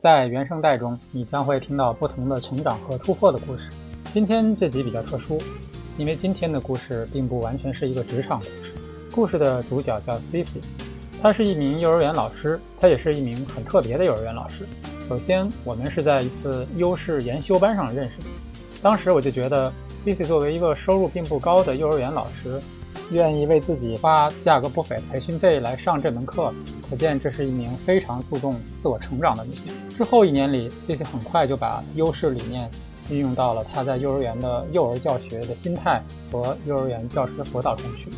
在原声带中，你将会听到不同的成长和突破的故事。今天这集比较特殊，因为今天的故事并不完全是一个职场故事。故事的主角叫 Cici，他是一名幼儿园老师，他也是一名很特别的幼儿园老师。首先，我们是在一次优势研修班上认识的。当时我就觉得，Cici 作为一个收入并不高的幼儿园老师。愿意为自己花价格不菲的培训费来上这门课，可见这是一名非常注重自我成长的女性。之后一年里，Cici 很快就把优势理念运用到了她在幼儿园的幼儿教学的心态和幼儿园教师的辅导中去。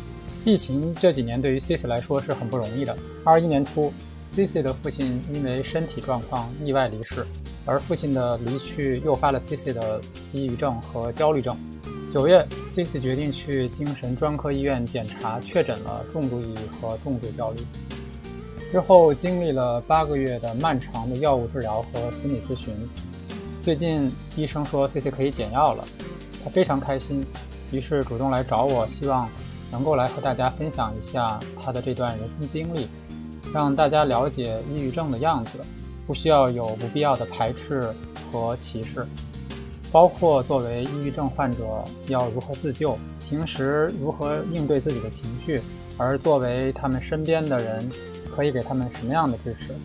疫情这几年对于 Cici 来说是很不容易的。二一年初，Cici 的父亲因为身体状况意外离世，而父亲的离去诱发了 Cici 的抑郁症和焦虑症。九月，Cici 决定去精神专科医院检查，确诊了重度抑郁和重度焦虑。之后经历了八个月的漫长的药物治疗和心理咨询，最近医生说 Cici 可以减药了，他非常开心，于是主动来找我，希望能够来和大家分享一下他的这段人生经历，让大家了解抑郁症的样子，不需要有不必要的排斥和歧视。包括作为抑郁症患者要如何自救，平时如何应对自己的情绪，而作为他们身边的人，可以给他们什么样的支持？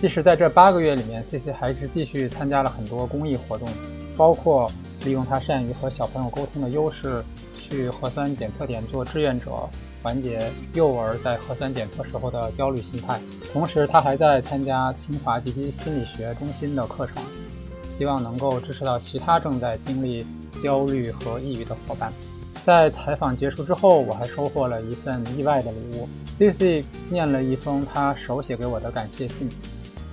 即使在这八个月里面，C C 还是继续参加了很多公益活动，包括利用他善于和小朋友沟通的优势，去核酸检测点做志愿者，缓解幼儿在核酸检测时候的焦虑心态。同时，他还在参加清华积极心理学中心的课程。希望能够支持到其他正在经历焦虑和抑郁的伙伴。在采访结束之后，我还收获了一份意外的礼物。C C 念了一封他手写给我的感谢信，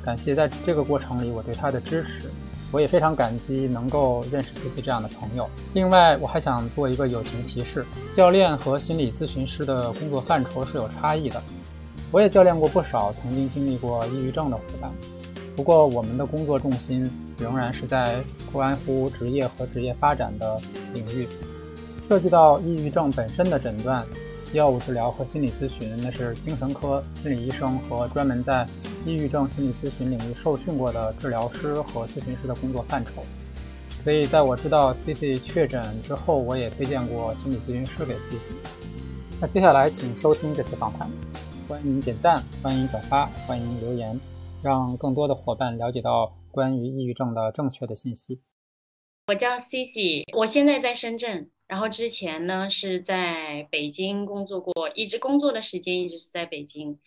感谢在这个过程里我对他的支持。我也非常感激能够认识 C C 这样的朋友。另外，我还想做一个友情提示：教练和心理咨询师的工作范畴是有差异的。我也教练过不少曾经经历过抑郁症的伙伴。不过，我们的工作重心仍然是在关乎职业和职业发展的领域，涉及到抑郁症本身的诊断、药物治疗和心理咨询，那是精神科心理医生和专门在抑郁症心理咨询领域受训过的治疗师和咨询师的工作范畴。所以，在我知道 C C 确诊之后，我也推荐过心理咨询师给 C C。那接下来，请收听这次访谈，欢迎点赞，欢迎转发，欢迎留言。让更多的伙伴了解到关于抑郁症的正确的信息。我叫 Cici，我现在在深圳，然后之前呢是在北京工作过，一直工作的时间一直是在北京。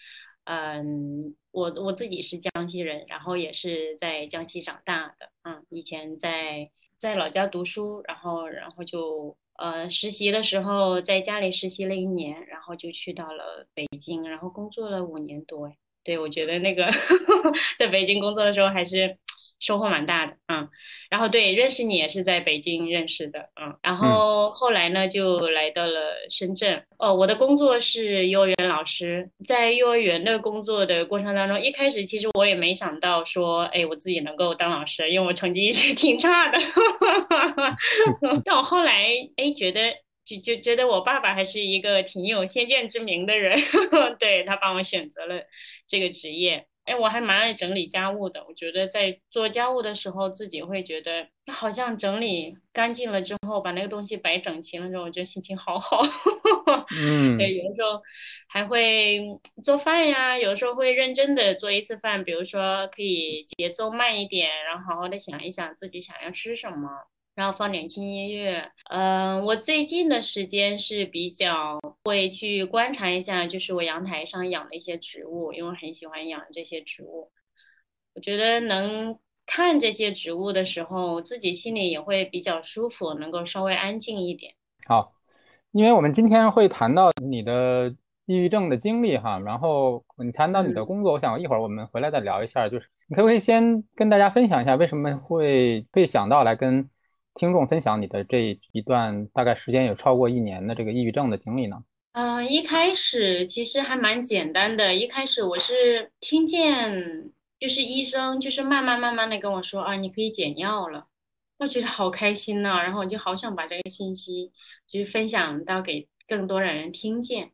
嗯，我我自己是江西人，然后也是在江西长大的。嗯，以前在在老家读书，然后然后就呃实习的时候在家里实习了一年，然后就去到了北京，然后工作了五年多。对，我觉得那个 在北京工作的时候还是收获蛮大的，嗯，然后对，认识你也是在北京认识的，嗯，然后后来呢就来到了深圳，哦，我的工作是幼儿园老师，在幼儿园的工作的过程当中，一开始其实我也没想到说，哎，我自己能够当老师，因为我成绩一直 挺差的，但我后来哎觉得就就觉得我爸爸还是一个挺有先见之明的人，对他帮我选择了。这个职业，哎，我还蛮爱整理家务的。我觉得在做家务的时候，自己会觉得好像整理干净了之后，把那个东西摆整齐了之后，我觉得心情好好。嗯，对，有的时候还会做饭呀，有的时候会认真的做一次饭，比如说可以节奏慢一点，然后好好的想一想自己想要吃什么。然后放点轻音乐，嗯，我最近的时间是比较会去观察一下，就是我阳台上养的一些植物，因为很喜欢养这些植物。我觉得能看这些植物的时候，自己心里也会比较舒服，能够稍微安静一点。好，因为我们今天会谈到你的抑郁症的经历哈，然后你谈到你的工作，我想一会儿我们回来再聊一下，就是你可不可以先跟大家分享一下，为什么会会想到来跟。听众分享你的这一段大概时间有超过一年的这个抑郁症的经历呢？嗯，一开始其实还蛮简单的。一开始我是听见就是医生就是慢慢慢慢的跟我说啊，你可以减药了，我觉得好开心呐。然后我就好想把这个信息就是分享到给更多的人听见。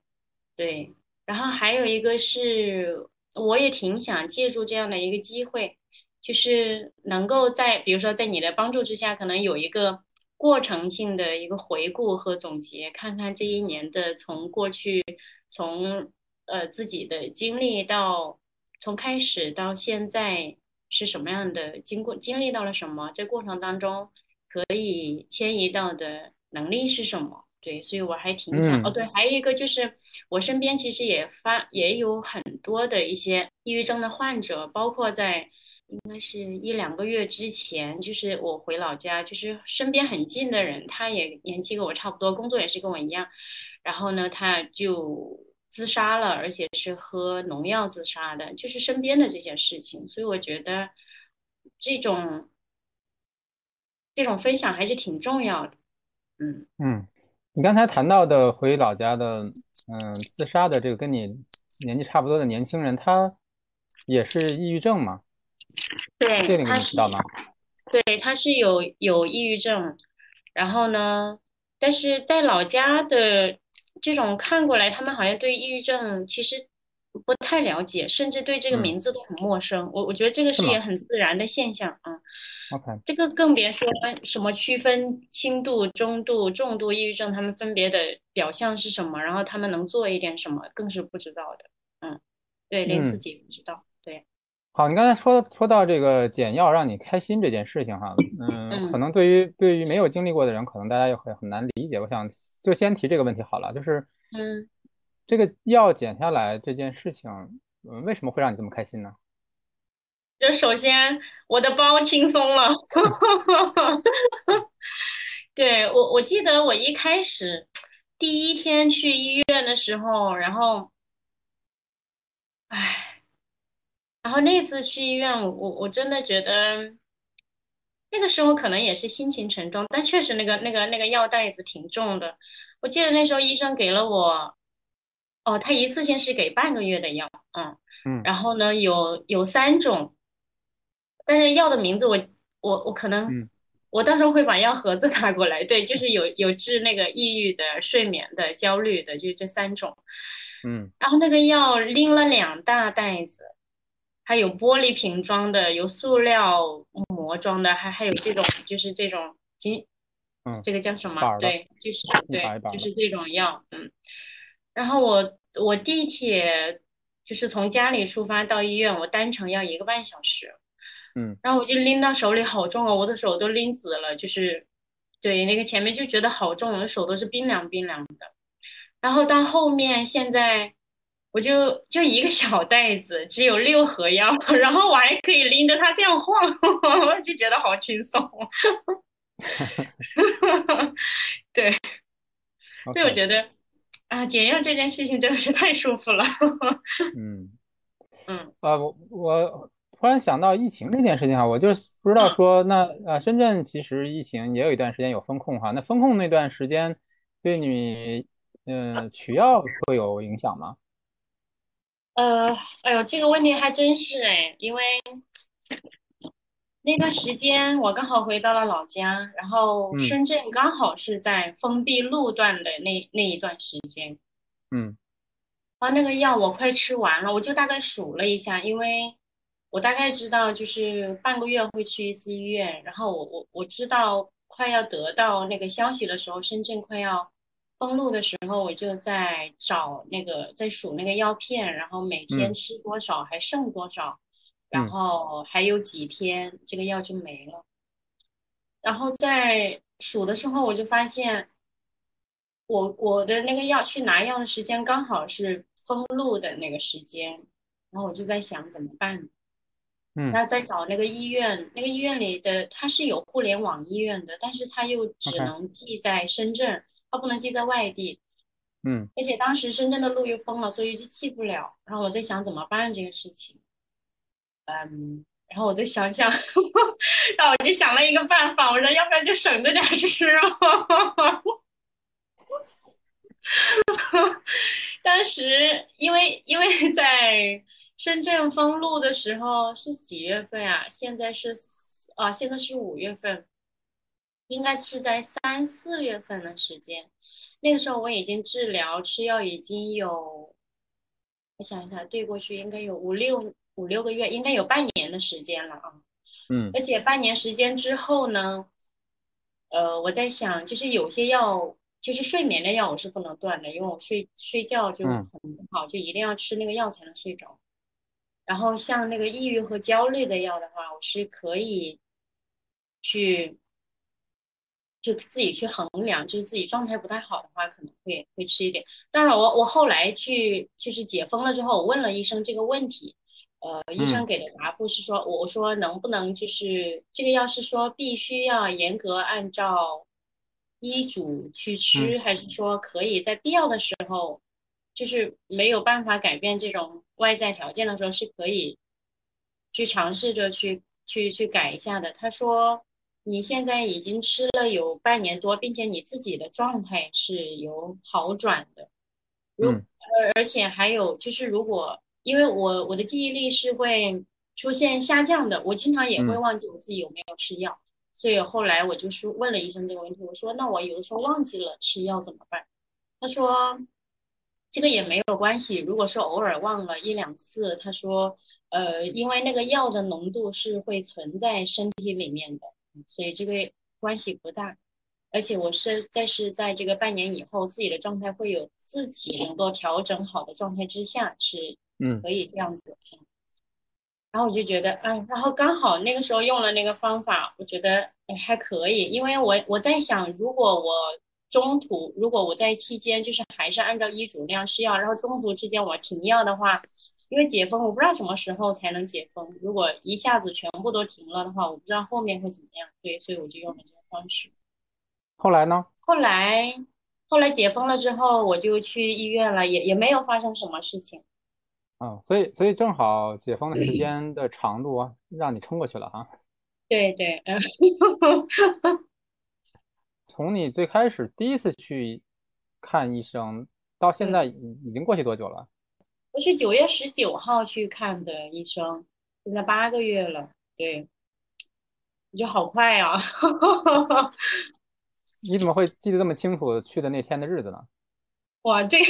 对，然后还有一个是我也挺想借助这样的一个机会。就是能够在比如说在你的帮助之下，可能有一个过程性的一个回顾和总结，看看这一年的从过去从呃自己的经历到从开始到现在是什么样的，经过经历到了什么，这过程当中可以迁移到的能力是什么？对，所以我还挺想哦，对，还有一个就是我身边其实也发也有很多的一些抑郁症的患者，包括在应该是一两个月之前，就是我回老家，就是身边很近的人，他也年纪跟我差不多，工作也是跟我一样，然后呢，他就自杀了，而且是喝农药自杀的，就是身边的这些事情，所以我觉得这种这种分享还是挺重要的，嗯嗯。你刚才谈到的回老家的，嗯，自杀的这个跟你年纪差不多的年轻人，他也是抑郁症吗？对，这个你知道吗？对，他是有有抑郁症，然后呢，但是在老家的这种看过来，他们好像对抑郁症其实不太了解，甚至对这个名字都很陌生。我我觉得这个是也很自然的现象啊。OK，这个更别说什么区分轻度、中度、重度抑郁症，他们分别的表象是什么，然后他们能做一点什么，更是不知道的。嗯，对，连自己也不知道。对，好，你刚才说说到这个减药让你开心这件事情哈，嗯，可能对于对于没有经历过的人，可能大家也会很难理解。我想就先提这个问题好了，就是嗯，这个药减下来这件事情，嗯，为什么会让你这么开心呢？就首先，我的包轻松了。对我，我记得我一开始第一天去医院的时候，然后，唉，然后那次去医院，我我我真的觉得那个时候可能也是心情沉重，但确实那个那个那个药袋子挺重的。我记得那时候医生给了我，哦，他一次性是给半个月的药，嗯嗯，然后呢，有有三种。但是药的名字我我我可能，我到时候会把药盒子拿过来。对，就是有有治那个抑郁的、睡眠的、焦虑的，就是这三种。嗯，然后那个药拎了两大袋子，还有玻璃瓶装的，有塑料膜装的，还还有这种就是这种金，这个叫什么？对，就是对，就是这种药。嗯，然后我我地铁就是从家里出发到医院，我单程要一个半小时。嗯，然后我就拎到手里好重哦，我的手都拎紫了，就是对那个前面就觉得好重，我的手都是冰凉冰凉的。然后到后面现在我就就一个小袋子，只有六盒药，然后我还可以拎着它这样晃，我就觉得好轻松。对，所以我觉得啊，减药这件事情真的是太舒服了。嗯嗯，呃，我我。突然想到疫情这件事情哈，我就不知道说那呃，深圳其实疫情也有一段时间有风控哈，那风控那段时间对你嗯取药会有影响吗？呃，哎呦，这个问题还真是哎，因为那段时间我刚好回到了老家，然后深圳刚好是在封闭路段的那那一段时间，嗯，啊，那个药我快吃完了，我就大概数了一下，因为。我大概知道，就是半个月会去一次医院。然后我我我知道快要得到那个消息的时候，深圳快要封路的时候，我就在找那个在数那个药片，然后每天吃多少，还剩多少，然后还有几天这个药就没了。然后在数的时候，我就发现，我我的那个药去拿药的时间刚好是封路的那个时间，然后我就在想怎么办。嗯，那在找那个医院，那个医院里的它是有互联网医院的，但是它又只能寄在深圳，它不能寄在外地。嗯，而且当时深圳的路又封了，所以就寄不了。然后我在想怎么办这个事情。嗯，然后我就想想，然后我就想了一个办法，我说要不然就省着点吃吧。当时因为因为在。深圳封路的时候是几月份啊？现在是啊，现在是五月份，应该是在三四月份的时间。那个时候我已经治疗吃药已经有，我想一下，对过去应该有五六五六个月，应该有半年的时间了啊。嗯，而且半年时间之后呢，呃，我在想，就是有些药，就是睡眠的药，我是不能断的，因为我睡睡觉就很不好，就一定要吃那个药才能睡着。然后像那个抑郁和焦虑的药的话，我是可以去就自己去衡量，就是自己状态不太好的话，可能会会吃一点。当然，我我后来去就是解封了之后，我问了医生这个问题。呃，医生给的答复是说，我说能不能就是这个药是说必须要严格按照医嘱去吃，还是说可以在必要的时候，就是没有办法改变这种外在条件的时候，是可以去尝试着去去去改一下的。他说你现在已经吃了有半年多，并且你自己的状态是有好转的，如而而且还有就是如果。因为我我的记忆力是会出现下降的，我经常也会忘记我自己有没有吃药，所以后来我就是问了医生这个问题，我说那我有的时候忘记了吃药怎么办？他说这个也没有关系，如果说偶尔忘了一两次，他说呃因为那个药的浓度是会存在身体里面的，所以这个关系不大，而且我是在是在这个半年以后，自己的状态会有自己能够调整好的状态之下是。嗯，可以这样子，然后我就觉得，哎，然后刚好那个时候用了那个方法，我觉得哎还可以，因为我我在想，如果我中途，如果我在期间就是还是按照医嘱那样吃药，然后中途之间我停药的话，因为解封我不知道什么时候才能解封，如果一下子全部都停了的话，我不知道后面会怎么样，对，所以我就用了这个方式。后来呢？后来后来解封了之后，我就去医院了，也也没有发生什么事情。嗯，所以所以正好解封的时间的长度啊 让你撑过去了哈。对对，嗯。从你最开始第一次去看医生到现在已已经过去多久了？我是九月十九号去看的医生，现在八个月了。对，我觉得好快啊！你怎么会记得这么清楚去的那天的日子呢？哇，这个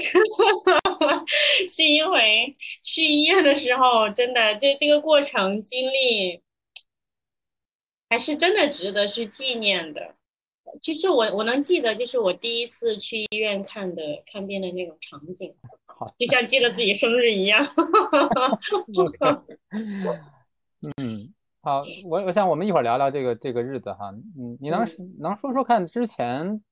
是因为去医院的时候，真的这这个过程经历，还是真的值得去纪念的。就是我我能记得，就是我第一次去医院看的看病的那种场景，就像记得自己生日一样。嗯，好，我我想我们一会儿聊聊这个这个日子哈。嗯，你能能说说看之前？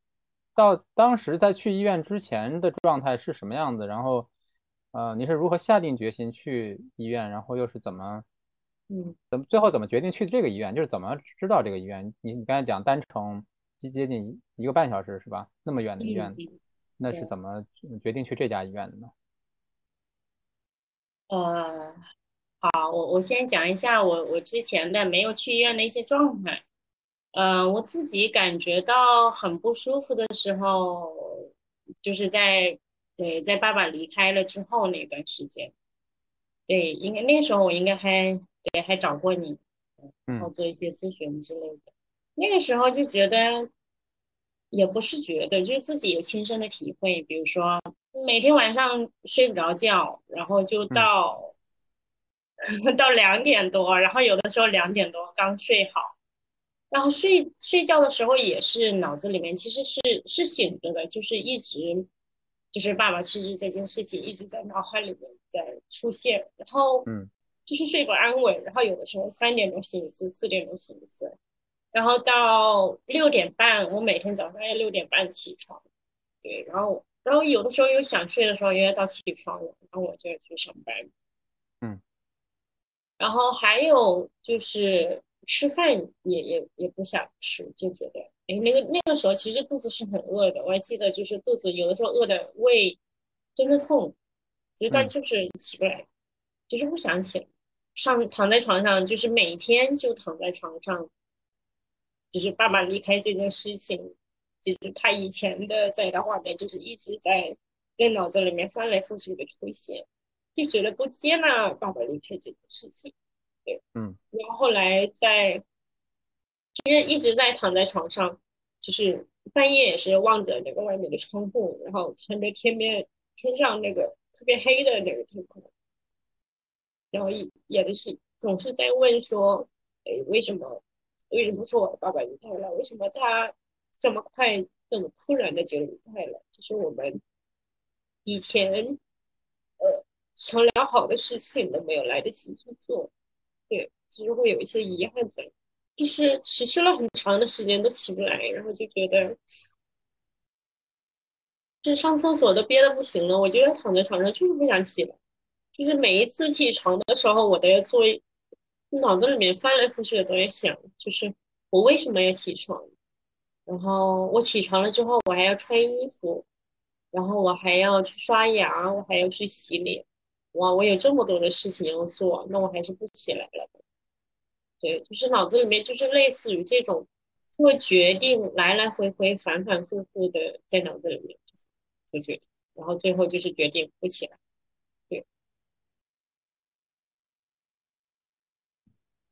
到当时在去医院之前的状态是什么样子？然后，呃，你是如何下定决心去医院？然后又是怎么，嗯，怎么最后怎么决定去这个医院？就是怎么知道这个医院？你你刚才讲单程接接近一个半小时是吧？那么远的医院，那是怎么决定去这家医院的呢？呃，好，我我先讲一下我我之前的没有去医院的一些状态。嗯，我自己感觉到很不舒服的时候，就是在对在爸爸离开了之后那段时间，对，应该那时候我应该还对还找过你，然后做一些咨询之类的。那个时候就觉得，也不是觉得，就是自己有亲身的体会。比如说每天晚上睡不着觉，然后就到 到两点多，然后有的时候两点多刚睡好。然后睡睡觉的时候也是脑子里面其实是是醒着的，就是一直就是爸爸去世这件事情一直在脑海里面在出现，然后嗯，就是睡不安稳，然后有的时候三点钟醒一次，四点钟醒一次，然后到六点半，我每天早上要六点半起床，对，然后然后有的时候又想睡的时候，又要到起床了，然后我就要去上班，嗯，然后还有就是。吃饭也也也不想吃，就觉得哎，那个那个时候其实肚子是很饿的。我还记得，就是肚子有的时候饿的胃真的痛，但就是起不来，就是不想起来。上躺在床上，就是每天就躺在床上，就是爸爸离开这件事情，就是他以前的在的画面，就是一直在在脑子里面翻来覆去的出现，就觉得不接纳爸爸离开这件事情。对嗯，然后后来在，其实一直在躺在床上，就是半夜也是望着那个外面的窗户，然后看着天边天上那个特别黑的那个天空，然后也也是总是在问说，哎，为什么为什么说我的爸爸离开了？为什么他这么快这么突然的就离开了？就是我们以前呃商量好的事情都没有来得及去做，对，就是会有一些遗憾在，就是持续了很长的时间都起不来，然后就觉得。就上厕所都憋得不行了，我就要躺在床上，就是不想起来。就是每一次起床的时候，我都要做，脑子里面翻来覆去的都在想，就是我为什么要起床？然后我起床了之后，我还要穿衣服，然后我还要去刷牙，我还要去洗脸。哇，我有这么多的事情要做，那我还是不起来了。对，就是脑子里面就是类似于这种做决定来来回回、反反复复的在脑子里面。出去，然后最后就是决定不起来。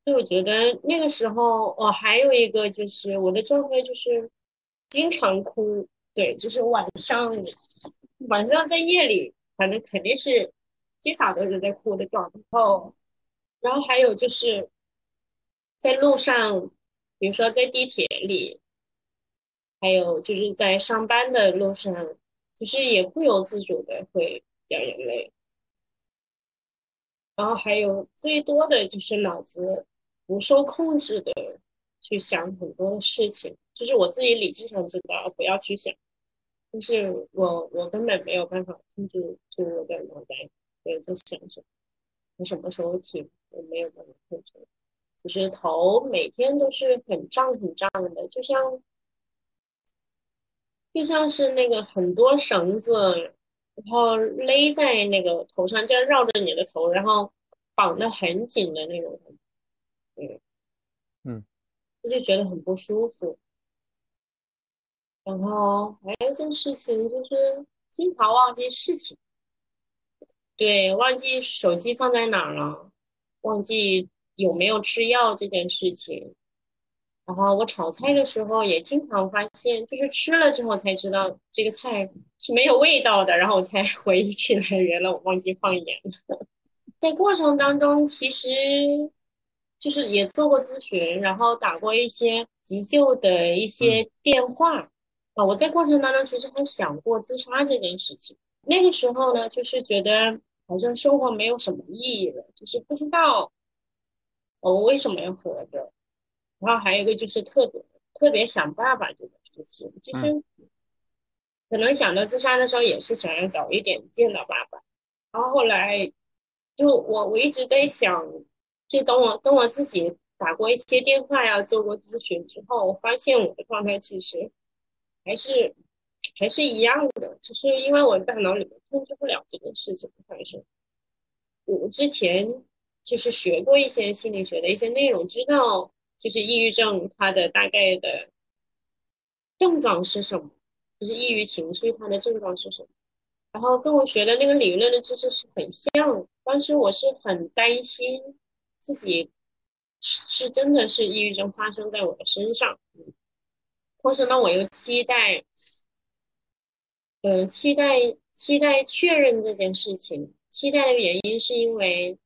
所以我觉得那个时候，哦，还有一个就是我的状态就是经常哭。对，就是晚上，晚上在夜里，反正肯定是经常都是在哭的状态。然后，然后还有就是在路上，比如说在地铁里，还有就是在上班的路上。就是也不由自主的会掉眼泪，然后还有最多的就是脑子不受控制的去想很多事情，就是我自己理智上知道不要去想，但是我我根本没有办法控制住我的脑袋，对，在想什么，我什么时候停，我没有办法控制，就是头每天都是很胀很胀的，就像。就像是那个很多绳子，然后勒在那个头上，这样绕着你的头，然后绑得很紧的那种，嗯嗯，我就觉得很不舒服。然后还有一件事情就是经常忘记事情，对，忘记手机放在哪儿了，忘记有没有吃药这件事情。然后我炒菜的时候也经常发现，就是吃了之后才知道这个菜是没有味道的，然后我才 回忆起来，原来我忘记放盐了。在过程当中，其实就是也做过咨询，然后打过一些急救的一些电话啊。我在过程当中其实还想过自杀这件事情。那个时候呢，就是觉得好像生活没有什么意义了，就是不知道我为什么要活着。然后还有一个就是特别特别想爸爸这个事情，就是可能想到自杀的时候也是想要早一点见到爸爸。然后后来就我我一直在想，就等我等我自己打过一些电话呀，做过咨询之后，我发现我的状态其实还是还是一样的，就是因为我大脑里面控制不了这件事情，还是我之前就是学过一些心理学的一些内容，知道。就是抑郁症，它的大概的症状是什么？就是抑郁情绪，它的症状是什么？然后跟我学的那个理论的知识是很像。当时我是很担心自己是是真的是抑郁症发生在我的身上，同时呢，我又期待，呃，期待期待确认这件事情。期待的原因是因为，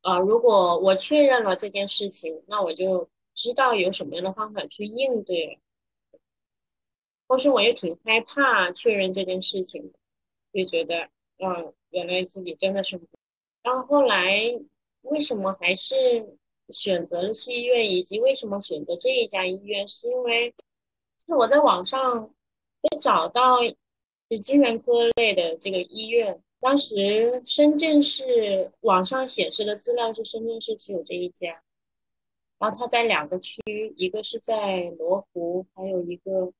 啊，如果我确认了这件事情，那我就。知道有什么样的方法去应对，同时我也挺害怕确认这件事情，就觉得，嗯，原来自己真的是。然后后来为什么还是选择了去医院，以及为什么选择这一家医院，是因为就是我在网上也找到就精神科类的这个医院，当时深圳市网上显示的资料是深圳市只有这一家。然后它在两个区，一个是在罗湖，还有一个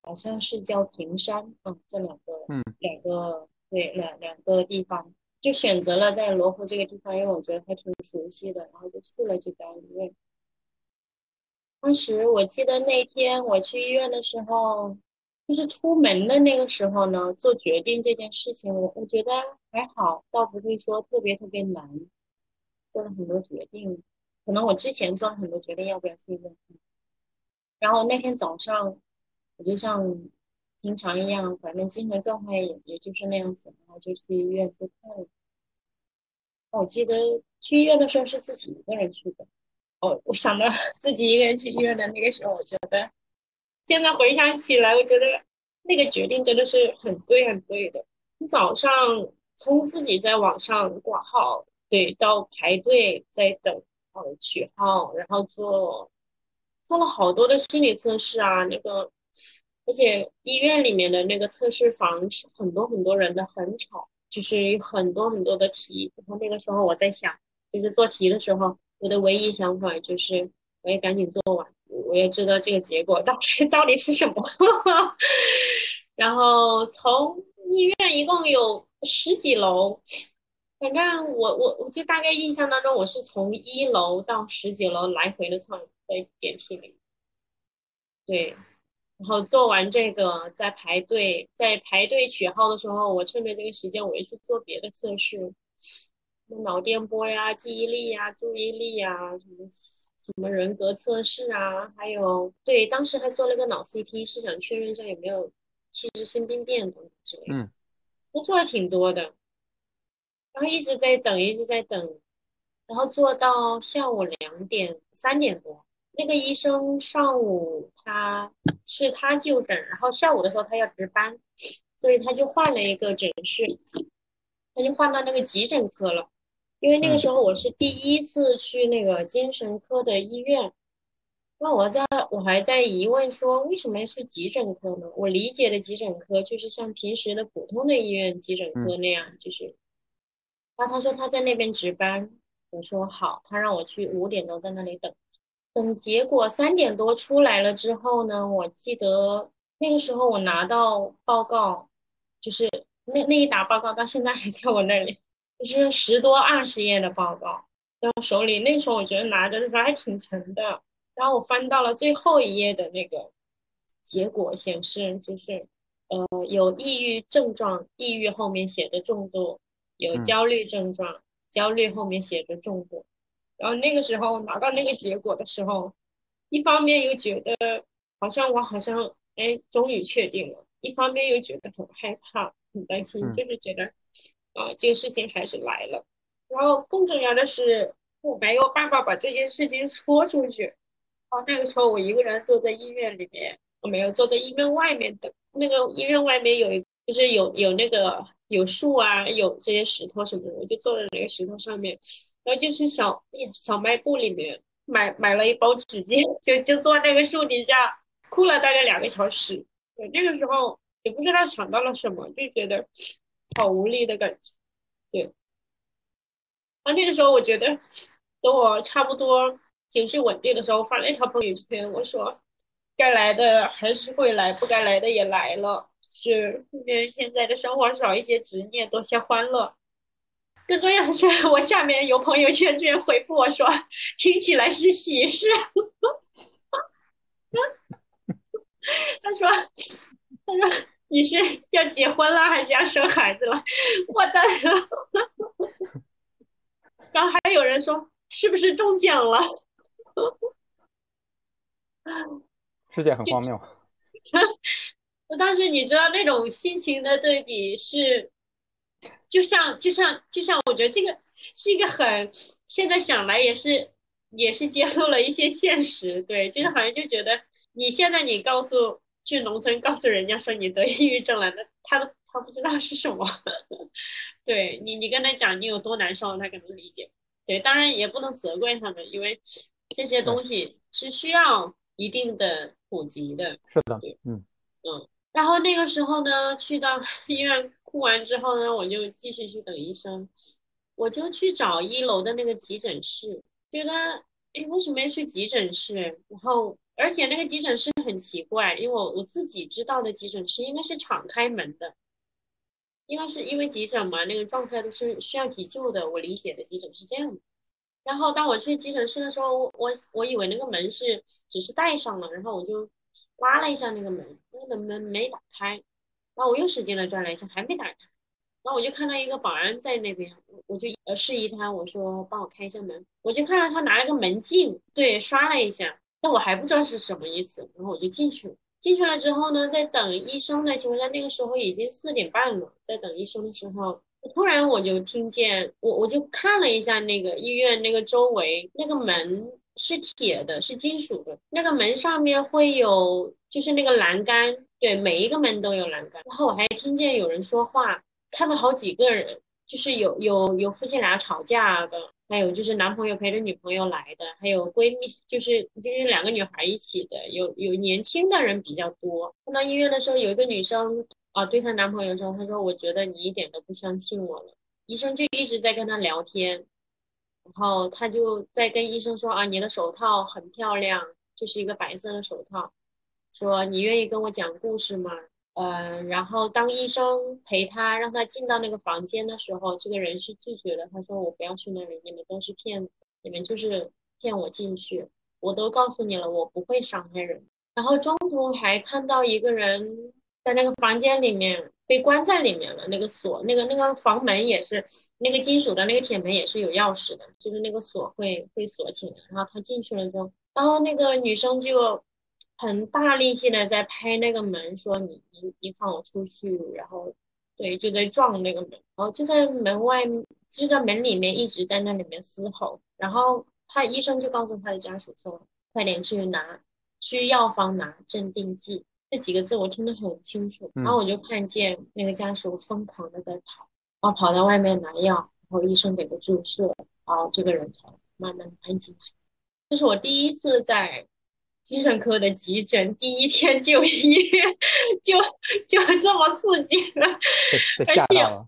好像是叫平山，嗯，这两个，嗯，两个对两两个地方，就选择了在罗湖这个地方，因为我觉得还挺熟悉的，然后就去了这家医院。当时我记得那天我去医院的时候，就是出门的那个时候呢，做决定这件事情，我我觉得还好，倒不会说特别特别难，做了很多决定。可能我之前做了很多决定要不要去医院，然后那天早上我就像平常一样，反正精神状态也也就是那样子，然后就去医院去看了。我记得去医院的时候是自己一个人去的，我我想到 自己一个人去医院的那个时候，我觉得现在回想起来，我觉得那个决定真的是很对很对的。早上从自己在网上挂号，对，到排队在等呃取号，然后做做了好多的心理测试啊，那个而且医院里面的那个测试房是很多很多人的，很吵，就是有很多很多的题。然后那个时候我在想，就是做题的时候。我的唯一想法就是，我也赶紧做完，我也知道这个结果到底 到底是什么。然后从医院一共有十几楼，反正我我我就大概印象当中，我是从一楼到十几楼来回的窜在电梯里。对，然后做完这个，在排队在排队取号的时候，我趁着这个时间，我又去做别的测试。脑电波呀，记忆力呀，注意力呀，什么什么人格测试啊，还有对，当时还做了个脑 CT，是想确认一下有没有器质性病变等之类的。嗯，都做了挺多的，然后一直在等，一直在等，然后做到下午两点三点多，那个医生上午他是他就诊，然后下午的时候他要值班，所以他就换了一个诊室，他就换到那个急诊科了。因为那个时候我是第一次去那个精神科的医院，那我在我还在疑问说为什么要去急诊科呢？我理解的急诊科就是像平时的普通的医院急诊科那样，就是。然后他说他在那边值班，我说好，他让我去五点钟在那里等，等结果三点多出来了之后呢，我记得那个时候我拿到报告，就是那那一沓报告到现在还在我那里。就是十多二十页的报告在我手里，那时候我觉得拿着的时候还挺沉的。然后我翻到了最后一页的那个结果，显示就是呃有抑郁症状，抑郁后面写着重度；有焦虑症状，焦虑后面写着重度。然后那个时候拿到那个结果的时候，一方面又觉得好像我好像哎终于确定了，一方面又觉得很害怕、很担心，就是觉得。啊，这个事情还是来了，然后更重要的是，我没有办法把这件事情说出去。哦，那个时候我一个人坐在医院里面，我没有坐在医院外面等那个医院外面有一，就是有有那个有树啊，有这些石头什么的，我就坐在那个石头上面，然后就去小小卖部里面买买了一包纸巾，就就坐那个树底下哭了大概两个小时。对，那个时候也不知道想到了什么，就觉得。好无力的感觉，对。然后，那个时候我觉得，等我差不多情绪稳定的时候，发了一条朋友圈，我说：“该来的还是会来，不该来的也来了。是因为现在的生活少一些执念，多些欢乐。更重要的是，我下面有朋友圈居然回复我说，听起来是喜事。他说，他说。”你是要结婚了还是要生孩子了？我的，然后还有人说是不是中奖了？世界很荒谬。我当时你知道那种心情的对比是，就像就像就像我觉得这个是一个很现在想来也是也是揭露了一些现实，对，就是好像就觉得你现在你告诉。去农村告诉人家说你得抑郁症了，那他都他不知道是什么。对你，你跟他讲你有多难受，他可能理解。对，当然也不能责怪他们，因为这些东西是需要一定的普及的。是的，嗯嗯。然后那个时候呢，去到 医院哭完之后呢，我就继续去等医生，我就去找一楼的那个急诊室，觉得哎，为什么要去急诊室？然后。而且那个急诊室很奇怪，因为我我自己知道的急诊室应该是敞开门的，应该是因为急诊嘛，那个状态都是需要急救的。我理解的急诊是这样的。然后当我去急诊室的时候，我我以为那个门是只是带上了，然后我就拉了一下那个门，那个门没打开。然后我又使劲的转了一下，还没打开。然后我就看到一个保安在那边，我就呃示意他，我说帮我开一下门。我就看到他拿了个门禁，对，刷了一下。但我还不知道是什么意思，然后我就进去了。进去了之后呢，在等医生的情况下，那个时候已经四点半了。在等医生的时候，突然我就听见，我我就看了一下那个医院那个周围那个门是铁的，是金属的。那个门上面会有，就是那个栏杆，对，每一个门都有栏杆。然后我还听见有人说话，看到好几个人，就是有有有夫妻俩吵架的，还有就是男朋友陪着女朋友来的，还有闺蜜，就是就是两个女孩一起的，有有年轻的人比较多。看到医院的时候，有一个女生啊，对她男朋友说：“她说我觉得你一点都不相信我了。”医生就一直在跟她聊天。然后她就在跟医生说啊，你的手套很漂亮，就是一个白色的手套。说你愿意跟我讲故事吗？嗯，然后当医生陪他让他进到那个房间的时候，这个人是拒绝的。他说我不要去那里，你们都是骗，你们就是骗我进去。我都告诉你了，我不会伤害人。然后中途还看到一个人在那个房间里面。被关在里面了，那个锁，那个那个房门也是，那个金属的那个铁门也是有钥匙的，就是那个锁会会锁起来。然后他进去了之后，然后那个女生就很大力气的在拍那个门，说你你你放我出去。然后对，就在撞那个门，然后就在门外，就在门里面一直在那里面嘶吼。然后他医生就告诉他的家属说，快点去拿，去药房拿镇定剂。这几个字我听得很清楚，然后我就看见那个家属疯狂的在跑，然后跑到外面拿药，然后医生给个注射，然后这个人才慢慢安静下来。这是我第一次在精神科的急诊，第一天就医，就就这么刺激了，而且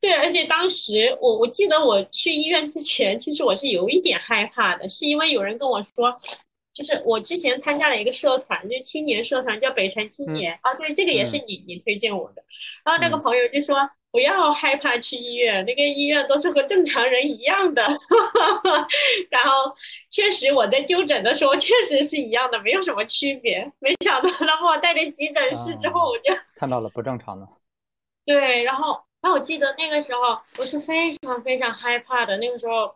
对，而且当时我我记得我去医院之前，其实我是有一点害怕的，是因为有人跟我说。就是我之前参加了一个社团，就青年社团，叫北辰青年啊。对，这个也是你你推荐我的。然后那个朋友就说不要害怕去医院，那个医院都是和正常人一样的。然后确实我在就诊的时候确实是一样的，没有什么区别。没想到他把我带进急诊室之后，我就看到了不正常的。对，然后那我记得那个时候我是非常非常害怕的。那个时候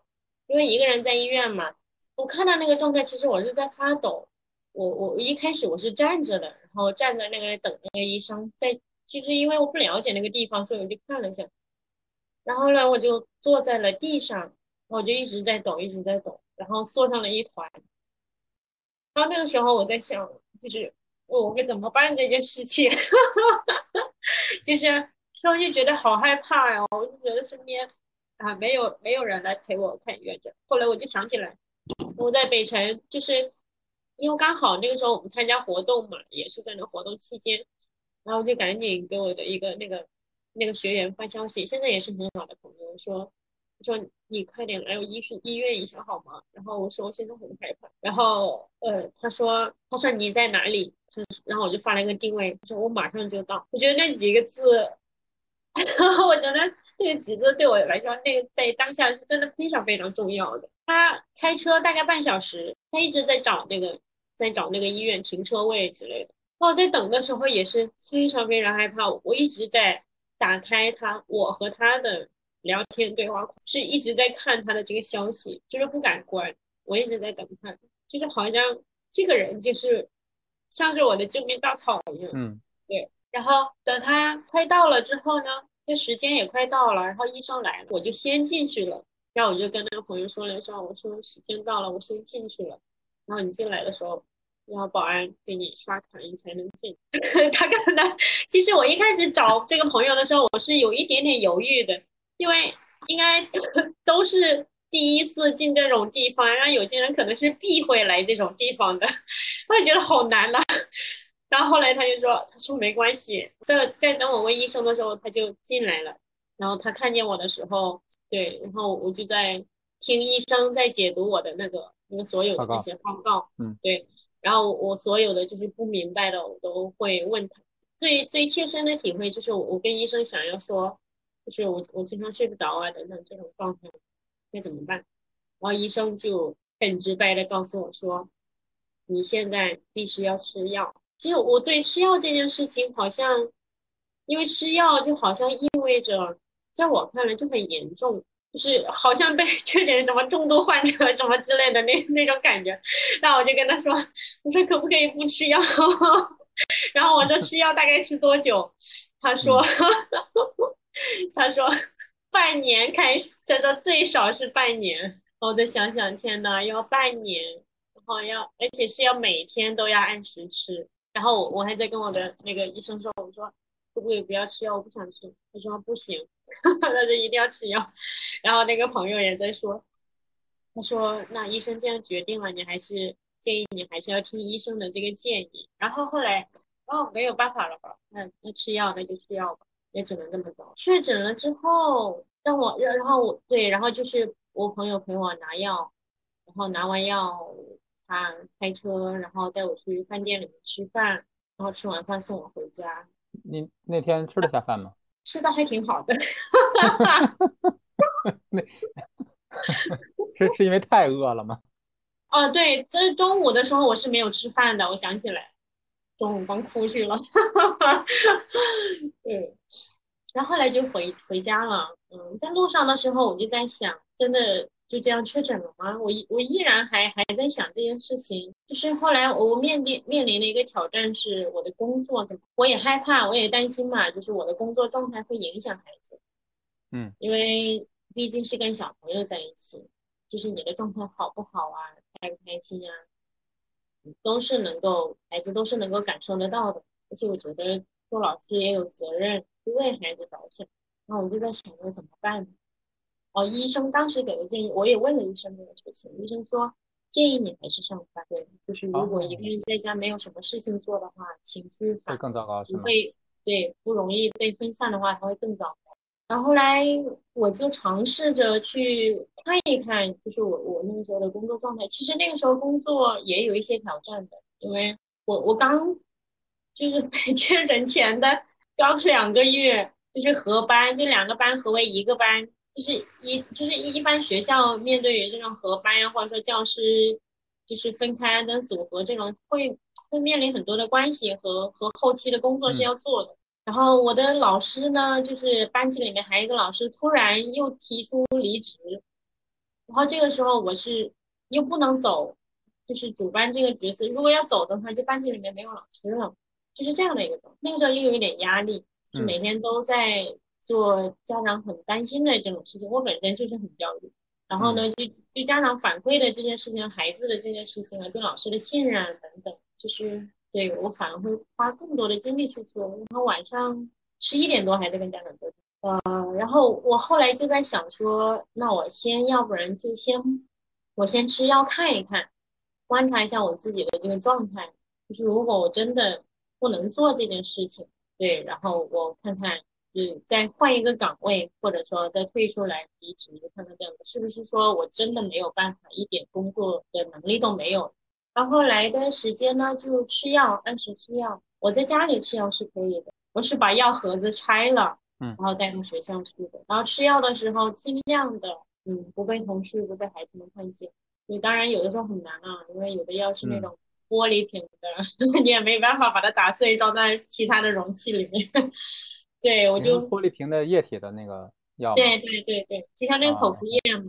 因为一个人在医院嘛。我看到那个状态，其实我是在发抖。我我一开始我是站着的，然后站在那个等那个医生，在就是因为我不了解那个地方，所以我就看了一下。然后呢，我就坐在了地上，我就一直在抖，一直在抖，然后缩成了一团。然后那个时候我在想，就是我该怎么办这件事情，就是突然就觉得好害怕呀，我就觉得身边啊没有没有人来陪我看医院诊。后来我就想起来。我在北辰，就是因为刚好那个时候我们参加活动嘛，也是在那活动期间，然后就赶紧给我的一个那个那个学员发消息，现在也是很好的朋友，说说你快点来我医医院一下好吗？然后我说我现在很害怕，然后呃他说他说你在哪里？他然后我就发了一个定位，说我马上就到。我觉得那几个字，我觉得。那几个字对我来说，那个在当下是真的非常非常重要的。他开车大概半小时，他一直在找那个，在找那个医院停车位之类的。我在等的时候也是非常非常害怕，我一直在打开他，我和他的聊天对话，是一直在看他的这个消息，就是不敢关。我一直在等他，就是好像这个人就是像是我的救命稻草一样。嗯，对。然后等他快到了之后呢？这时间也快到了，然后医生来了，我就先进去了。然后我就跟那个朋友说了一声，我说时间到了，我先进去了。然后你进来的时候，要保安给你刷卡，你才能进。他可能，其实我一开始找这个朋友的时候，我是有一点点犹豫的，因为应该都是第一次进这种地方，然后有些人可能是避讳来这种地方的，我也觉得好难呐。然后后来他就说：“他说没关系，在在等我问医生的时候，他就进来了。然后他看见我的时候，对，然后我就在听医生在解读我的那个那个所有的那些报告，嗯，对。然后我所有的就是不明白的，我都会问他。最最切身的体会就是，我我跟医生想要说，就是我我经常睡不着啊等等这种状态该怎么办？然后医生就很直白的告诉我说，你现在必须要吃药。”其实我对吃药这件事情，好像因为吃药就好像意味着，在我看来就很严重，就是好像被 确诊什么重度患者什么之类的那那种感觉。然后我就跟他说：“我说可不可以不吃药？” 然后我说：“吃药大概吃多久？”他说：“ 他说半年开始，他说最少是半年。”我再想想，天呐，要半年，然后要，而且是要每天都要按时吃。然后我我还在跟我的那个医生说，我说可不可以不要吃药？我不想吃。他说不行，他说一定要吃药。然后那个朋友也在说，他说那医生这样决定了，你还是建议你还是要听医生的这个建议。然后后来哦没有办法了吧，那那吃药那就吃药吧，也只能这么走。确诊了之后，让我然然后我对，然后就是我朋友陪我拿药，然后拿完药。他开车，然后带我去饭店里面吃饭，然后吃完饭送我回家。你那天吃得下饭吗？吃的还挺好的。那 是是因为太饿了吗？哦，对，这中午的时候我是没有吃饭的。我想起来，中午刚哭去了。对，然后后来就回回家了。嗯，在路上的时候我就在想，真的。就这样确诊了吗？我依我依然还还在想这件事情。就是后来我面临面临的一个挑战是我的工作怎么？我也害怕，我也担心嘛。就是我的工作状态会影响孩子。嗯，因为毕竟是跟小朋友在一起，就是你的状态好不好啊，开不开心啊，都是能够孩子都是能够感受得到的。而且我觉得做老师也有责任为孩子着想。那我就在想，着怎么办？哦，医生当时给的建议，我也问了医生这个事情。医生说建议你还是上班。对，就是如果一个人在家没有什么事情做的话，情绪会更糟糕，不会对不容易被分散的话，它会更糟糕。然后后来我就尝试着去看一看，就是我我那个时候的工作状态。其实那个时候工作也有一些挑战的，因为我我刚就是被确诊前的刚两个月，就是合班，就两个班合为一个班。就是一就是一一般学校面对于这种合班呀，或者说教师就是分开的组合这种，会会面临很多的关系和和后期的工作是要做的。然后我的老师呢，就是班级里面还有一个老师突然又提出离职，然后这个时候我是又不能走，就是主班这个角色，如果要走的话，就班级里面没有老师了，就是这样的一个。那个时候又有一点压力，是每天都在。做家长很担心的这种事情，我本身就是很焦虑。然后呢，就对家长反馈的这件事情，孩子的这件事情啊，对老师的信任等等，就是对我反而会花更多的精力去做。然后晚上十一点多还在跟家长沟通。呃，然后我后来就在想说，那我先要不然就先我先吃药看一看，观察一下我自己的这个状态。就是如果我真的不能做这件事情，对，然后我看看。嗯，再换一个岗位，或者说再退出来离职，看看这样子是不是说我真的没有办法，一点工作的能力都没有。然后来一段时间呢，就吃药，按时吃药。我在家里吃药是可以的，我是把药盒子拆了，嗯，然后带到学校去的。然后吃药的时候，尽量的，嗯，不被同事、不被孩子们看见。你当然有的时候很难啊，因为有的药是那种玻璃瓶的，你也没办法把它打碎，装在其他的容器里面。对，我就玻璃瓶的液体的那个药。对对对对，就像那个口服液嘛。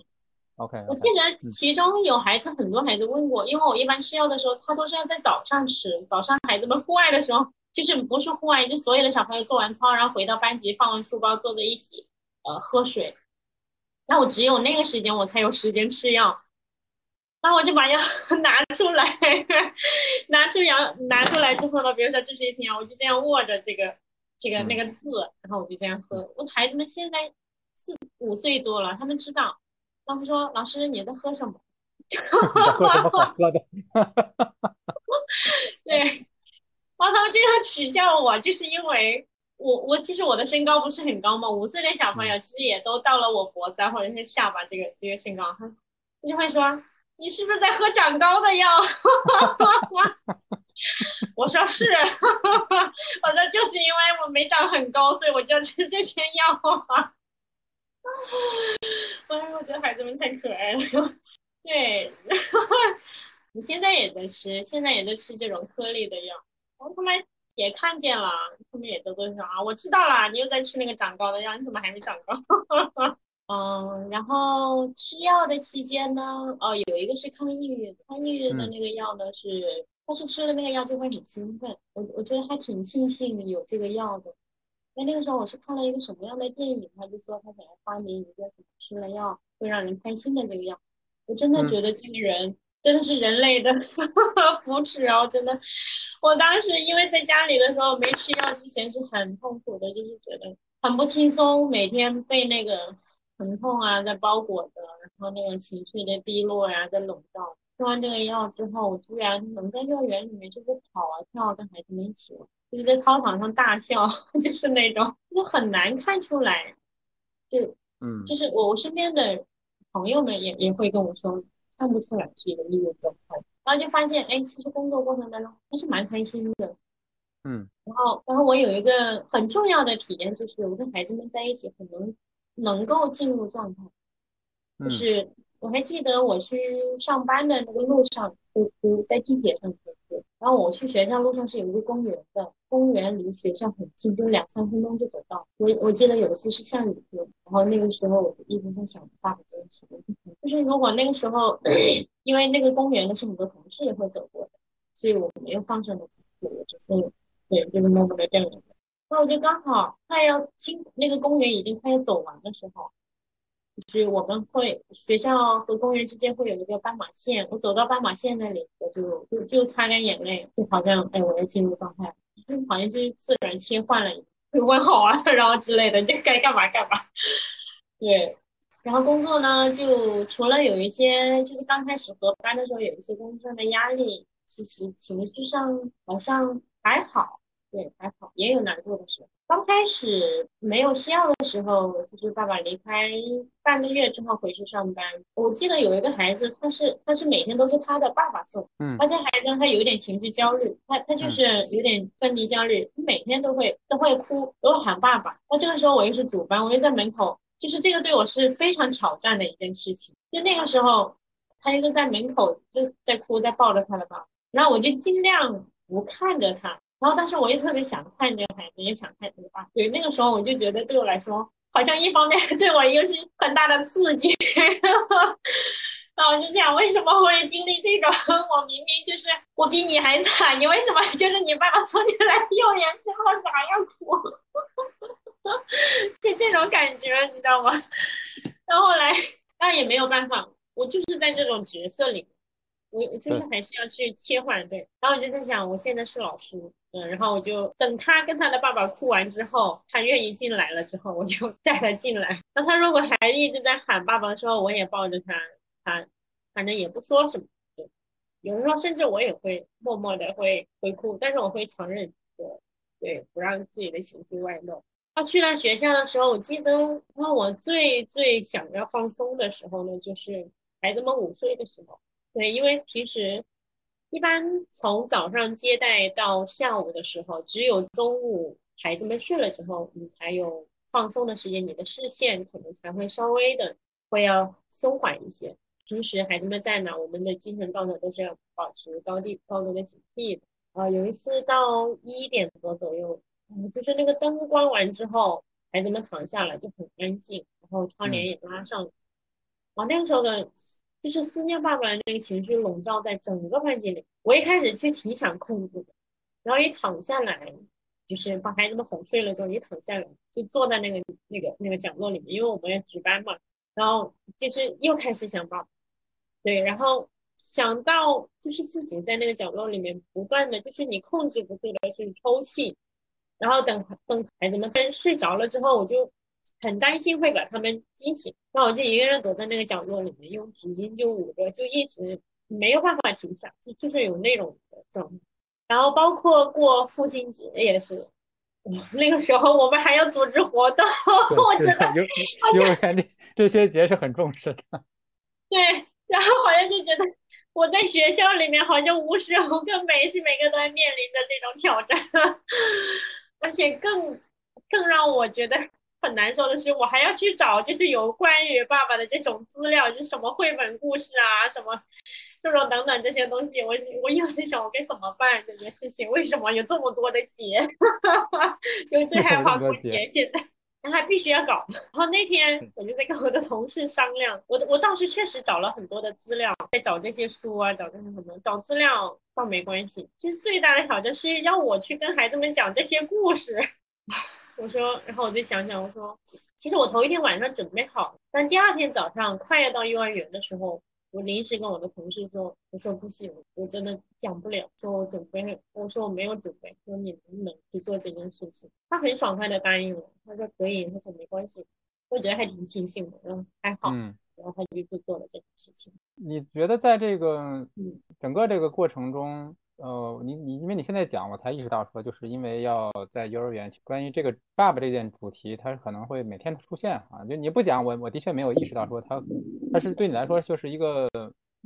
OK。我记得其中有孩子，很多孩子问过，因为我一般吃药的时候，他都是要在早上吃。早上孩子们户外的时候，就是不是户外，就所有的小朋友做完操，然后回到班级，放完书包，坐在一起，呃，喝水。那我只有那个时间，我才有时间吃药。那我就把药 拿出来，拿出药拿出来之后呢，比如说这是一瓶药，我就这样握着这个。这个那个字，然后我就这样喝。我孩子们现在四五岁多了，他们知道。他们说：“老师，你在喝什么？” 喝什么喝的？对，然后他们经常取笑我，就是因为我我其实我的身高不是很高嘛，五岁的小朋友其实也都到了我脖子或者是下巴这个这个身高，他就会说：“你是不是在喝长高的药？” 我说是，我说就是因为我没长很高，所以我就要吃这些药。哎，我觉得孩子们太可爱了。对，你现在也在吃，现在也在吃这种颗粒的药。然后他们也看见了，他们也都都说啊，我知道了，你又在吃那个长高的药，你怎么还没长高？嗯，然后吃药的期间呢，哦，有一个是抗抑郁，抗抑郁的那个药呢是。但是吃了那个药就会很兴奋，我我觉得还挺庆幸有这个药的。那那个时候我是看了一个什么样的电影，他就说他想要发明一个什么吃了药会让人开心的这个药。我真的觉得这个人真的是人类的 福祉哦，真的。我当时因为在家里的时候没吃药之前是很痛苦的，就是觉得很不轻松，每天被那个疼痛啊在包裹着，然后那种情绪在低落呀在笼罩。吃完这个药之后，我居然能在幼儿园里面就是跑啊跳，跟孩子们一起玩，就是在操场上大笑，就是那种，就很难看出来，就嗯，就是我我身边的朋友们也也会跟我说，看不出来是一个抑郁状态，然后就发现，哎，其实工作过程当中还是蛮开心的，嗯，然后然后我有一个很重要的体验，就是我跟孩子们在一起，很能能够进入状态，就是。我还记得我去上班的那个路上，就是在地铁上。然后我去学校路上是有一个公园的，公园离学校很近，就两三分钟就走到。我我记得有一次是下雨天，然后那个时候我就一直在想爸爸这件事情，就是如果那个时候，因为那个公园的是很多同事也会走过的，所以我没有放声的哭，我就是对，就是默默的掉眼泪。那我就刚好快要经那个公园已经快要走完的时候。就是我们会学校和公园之间会有一个斑马线，我走到斑马线那里，我就就就擦干眼泪，就好像哎我要进入状态，就好像就是自然切换了，问好啊，然后之类的，就该干嘛干嘛。对，然后工作呢，就除了有一些就是刚开始合班的时候有一些工作上的压力，其实情绪上好像还好，对还好，也有难过的时候。刚开始没有西药的时候，就是爸爸离开半个月之后回去上班。我记得有一个孩子，他是他是每天都是他的爸爸送，嗯，而且孩子他有一点情绪焦虑，他他就是有点分离焦虑，他每天都会都会哭，都会喊爸爸。那这个时候我又是主班，我又在门口，就是这个对我是非常挑战的一件事情。就那个时候，他一个在门口就在哭，在抱着他的爸爸，然后我就尽量不看着他。然后，但是我又特别想看这个孩子，也想看这个爸。对，那个时候我就觉得，对我来说，好像一方面对我又是很大的刺激。然后我就想，为什么会经历这种？我明明就是我比你还惨，你为什么 就是你爸爸送你来幼儿园之后还要哭？就这种感觉，你知道吗？然后后来，那也没有办法，我就是在这种角色里。我就是还是要去切换，对。然后我就在想，我现在是老师，嗯，然后我就等他跟他的爸爸哭完之后，他愿意进来了之后，我就 带他进来。那他如果还一直在喊爸爸的时候，我也抱着他，他反正也不说什么。有的时候甚至我也会默默的会会哭，但是我会承认，对，对，不让自己的情绪外露。他去了学校的时候，我记得，那我最最想要放松的时候呢，就是孩子们午睡的时候。对，因为平时一般从早上接待到下午的时候，只有中午孩子们睡了之后，你才有放松的时间，你的视线可能才会稍微的会要松缓一些。平时孩子们在哪，我们的精神状态都是要保持高地高度的警惕的。啊，有一次到一点多左右，嗯，就是那个灯关完之后，孩子们躺下了就很安静，然后窗帘也拉上了。啊，那个时候的。就是思念爸爸的那个情绪笼罩在整个房间里。我一开始就挺想控制的，然后一躺下来，就是把孩子们哄睡了之后，一躺下来就坐在那个那个那个角落里面，因为我们要值班嘛。然后就是又开始想爸爸，对，然后想到就是自己在那个角落里面不断的就是你控制不住的去抽泣，然后等等孩子们睡着了之后，我就。很担心会把他们惊醒，那我就一个人躲在那个角落里面，用纸巾就捂着，就一直没有办法停下，就就是有那种的状态。然后包括过父亲节也是，那个时候我们还要组织活动，我觉得因为这这些节是很重视的。对，然后好像就觉得我在学校里面好像无时无刻每时每刻都在面临着这种挑战，而且更更让我觉得。很难受的是，我还要去找，就是有关于爸爸的这种资料，就是什么绘本故事啊，什么这种等等这些东西。我我有在想，我该怎么办这件事情？为什么有这么多的节？因为最害怕过节，现在然后还必须要搞。然后那天我就在跟我的同事商量，我我当时确实找了很多的资料，在找这些书啊，找这些什么，找资料倒没关系，就是最大的挑战是要我去跟孩子们讲这些故事。我说，然后我就想想，我说，其实我头一天晚上准备好，但第二天早上快要到幼儿园的时候，我临时跟我的同事说，我说不行，我真的讲不了，说我准备，我说我没有准备，说你能不能去做这件事情？他很爽快的答应了，他说可以，他说没关系，我觉得还挺庆幸的，然后，还好，然后他就去做了这件事情。你觉得在这个整个这个过程中？呃，你你因为你现在讲，我才意识到说，就是因为要在幼儿园，关于这个爸爸这件主题，它可能会每天出现啊。就你不讲，我我的确没有意识到说它，它是对你来说就是一个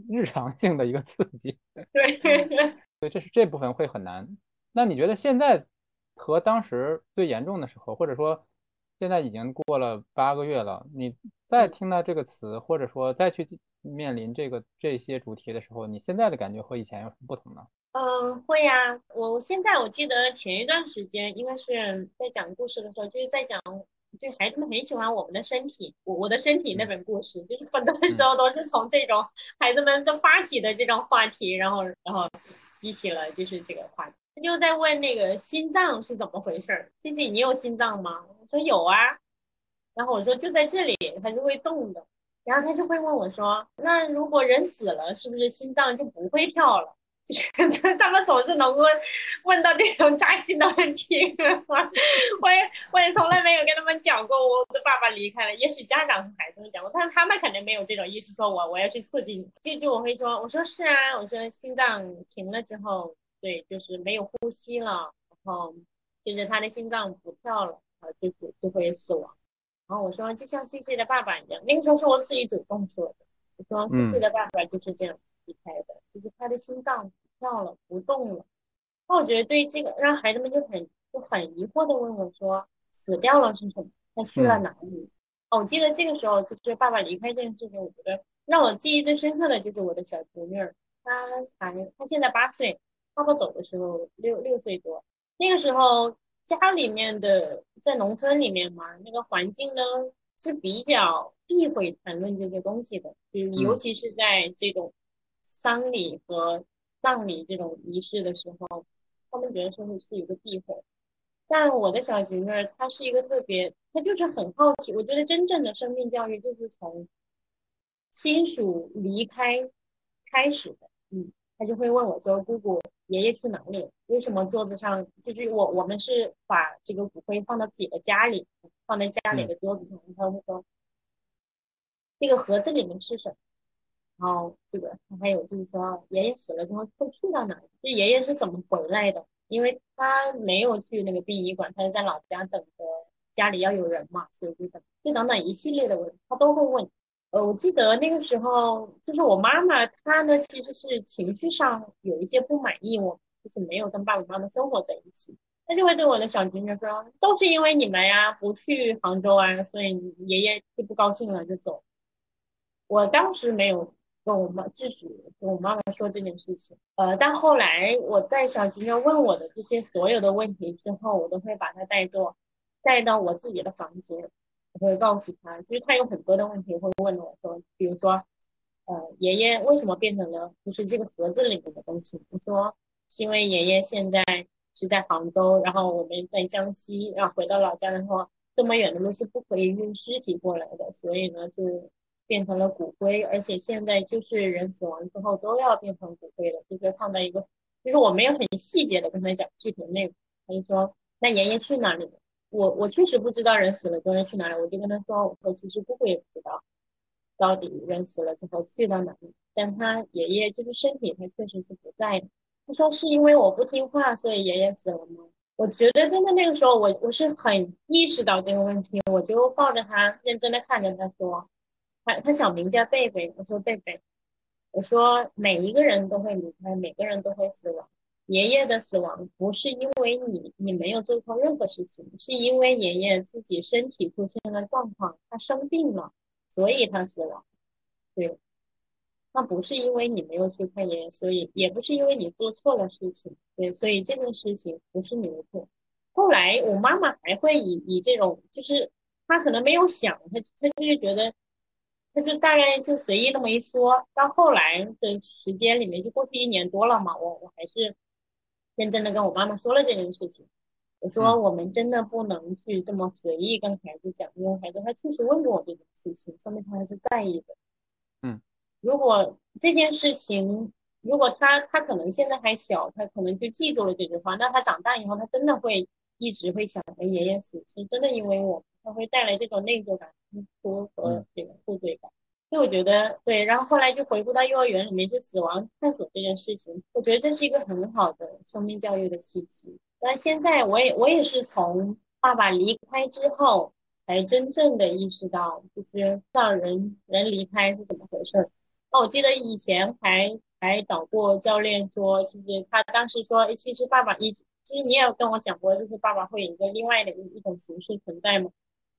日常性的一个刺激。对，对，这是这部分会很难。那你觉得现在和当时最严重的时候，或者说现在已经过了八个月了，你再听到这个词，或者说再去面临这个这些主题的时候，你现在的感觉和以前有什么不同呢？嗯，会呀。我现在我记得前一段时间，应该是在讲故事的时候，就是在讲，就孩子们很喜欢我们的身体，我我的身体那本故事，就是很多时候都是从这种孩子们都发起的这种话题，然后然后激起了就是这个话题。他就在问那个心脏是怎么回事儿，琪琪你有心脏吗？我说有啊，然后我说就在这里，它是会动的，然后他就会问我说，那如果人死了，是不是心脏就不会跳了？是 他们总是能够问到这种扎心的问题，我也我也从来没有跟他们讲过我的爸爸离开了。也许家长和孩子们讲过，但是他们肯定没有这种意思，说我我要去刺激你。这就我会说，我说是啊，我说心脏停了之后，对，就是没有呼吸了，然后就是他的心脏不跳了，然后就就就会死亡。然后我说就像 C C 的爸爸一样，那个时候是我自己主动说的，我说 C C 的爸爸就是这样。离开的，就是他的心脏不跳了，不动了。那我觉得对这个，让孩子们就很就很疑惑的问我说：“死掉了是什么？他去了哪里？”哦，我记得这个时候就是爸爸离开这件事情，我觉得让我记忆最深刻的就是我的小侄女儿，她才她现在八岁，爸爸走的时候六六岁多。那个时候家里面的在农村里面嘛，那个环境呢是比较避讳谈论这些东西的，就尤其是在这种。丧礼和葬礼这种仪式的时候，他们觉得说是一个避讳。但我的小侄女儿，她是一个特别，她就是很好奇。我觉得真正的生命教育就是从亲属离开开始的。嗯，她就会问我说：“姑姑，爷爷去哪里？为什么桌子上就是我？我们是把这个骨灰放到自己的家里，放在家里的桌子上。她会说，这个盒子里面是什么？”然后这个还有就是说，爷爷死了之后会去到哪儿？就爷爷是怎么回来的？因为他没有去那个殡仪馆，他是在老家等着家里要有人嘛，所以就等，就等等一系列的问题，他都会问。呃，我记得那个时候，就是我妈妈，她呢其实是情绪上有一些不满意，我就是没有跟爸爸妈妈生活在一起，她就会对我的小侄女说，都是因为你们呀，不去杭州啊，所以爷爷就不高兴了就走。我当时没有。跟我妈自己跟我妈妈说这件事情，呃，但后来我在小侄女问我的这些所有的问题之后，我都会把她带到带到我自己的房间，我会告诉她，就是她有很多的问题会问我说，比如说，呃，爷爷为什么变成了就是这个盒子里面的东西？我说是因为爷爷现在是在杭州，然后我们在江西，然后回到老家的话，这么远的路是不可以运尸体过来的，所以呢就。变成了骨灰，而且现在就是人死亡之后都要变成骨灰了，就是放在一个，就是我没有很细节的跟他讲具体的内容。他就说：“那爷爷去哪里了？”我我确实不知道人死了之后去哪里，我就跟他说：“我说其实姑姑也不知道，到底人死了之后去到哪里。但他爷爷就是身体他确实是不在的。他说是因为我不听话，所以爷爷死了吗？我觉得真的那个时候我我是很意识到这个问题，我就抱着他认真的看着他说。他他小名叫贝贝，我说贝贝，我说每一个人都会离开，每个人都会死亡。爷爷的死亡不是因为你，你没有做错任何事情，是因为爷爷自己身体出现了状况，他生病了，所以他死亡。对，那不是因为你没有去看爷爷，所以也不是因为你做错了事情。对，所以这件事情不是你的错。后来我妈妈还会以以这种，就是她可能没有想，她她就是觉得。就是大概就随意那么一说，到后来的时间里面就过去一年多了嘛，我我还是认真的跟我妈妈说了这件事情。我说我们真的不能去这么随意跟孩子讲，因为孩子他确实问过我这件事情，说明他还是在意的。嗯，如果这件事情，如果他他可能现在还小，他可能就记住了这句话，那他长大以后，他真的会一直会想着爷爷死是真的因为我，他会带来这种内疚感、冲突和这个负罪感。所以我觉得对，然后后来就回顾到幼儿园里面就死亡探索这件事情，我觉得这是一个很好的生命教育的契机。但现在我也我也是从爸爸离开之后，才真正的意识到，就是让人人离开是怎么回事。那我记得以前还还找过教练说，就是他当时说，哎，其实爸爸一，其实你也有跟我讲过，就是爸爸会有一个另外的一一种形式存在嘛。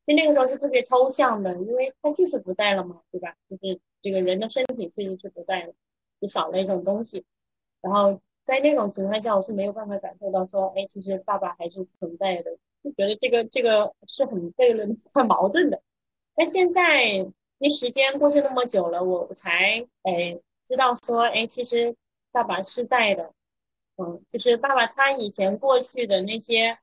其实那个时候是特别抽象的，因为他就是不在了嘛，对吧？就是这个人的身体确实是不在了，就少了一种东西。然后在那种情况下，我是没有办法感受到说，哎，其实爸爸还是存在的，就觉得这个这个是很悖论、很矛盾的。但现在因为时间过去那么久了，我才哎知道说，哎，其实爸爸是在的，嗯，就是爸爸他以前过去的那些。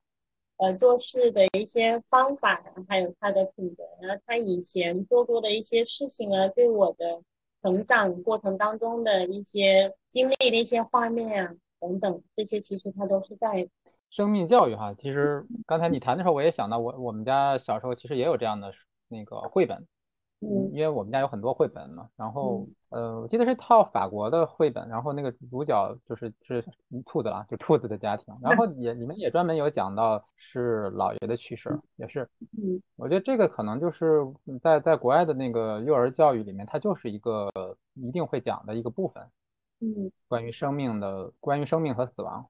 呃，做事的一些方法，还有他的品德，然后他以前做过的一些事情啊，对我的成长过程当中的一些经历的一些画面啊，等等，这些其实他都是在生命教育哈。其实刚才你谈的时候，我也想到我我们家小时候其实也有这样的那个绘本。嗯，因为我们家有很多绘本嘛，然后呃，我记得是套法国的绘本，然后那个主角就是是兔子啦，就兔子的家庭，然后 也里面也专门有讲到是姥爷的去世，也是，嗯，我觉得这个可能就是在在国外的那个幼儿教育里面，它就是一个一定会讲的一个部分，嗯，关于生命的，关于生命和死亡，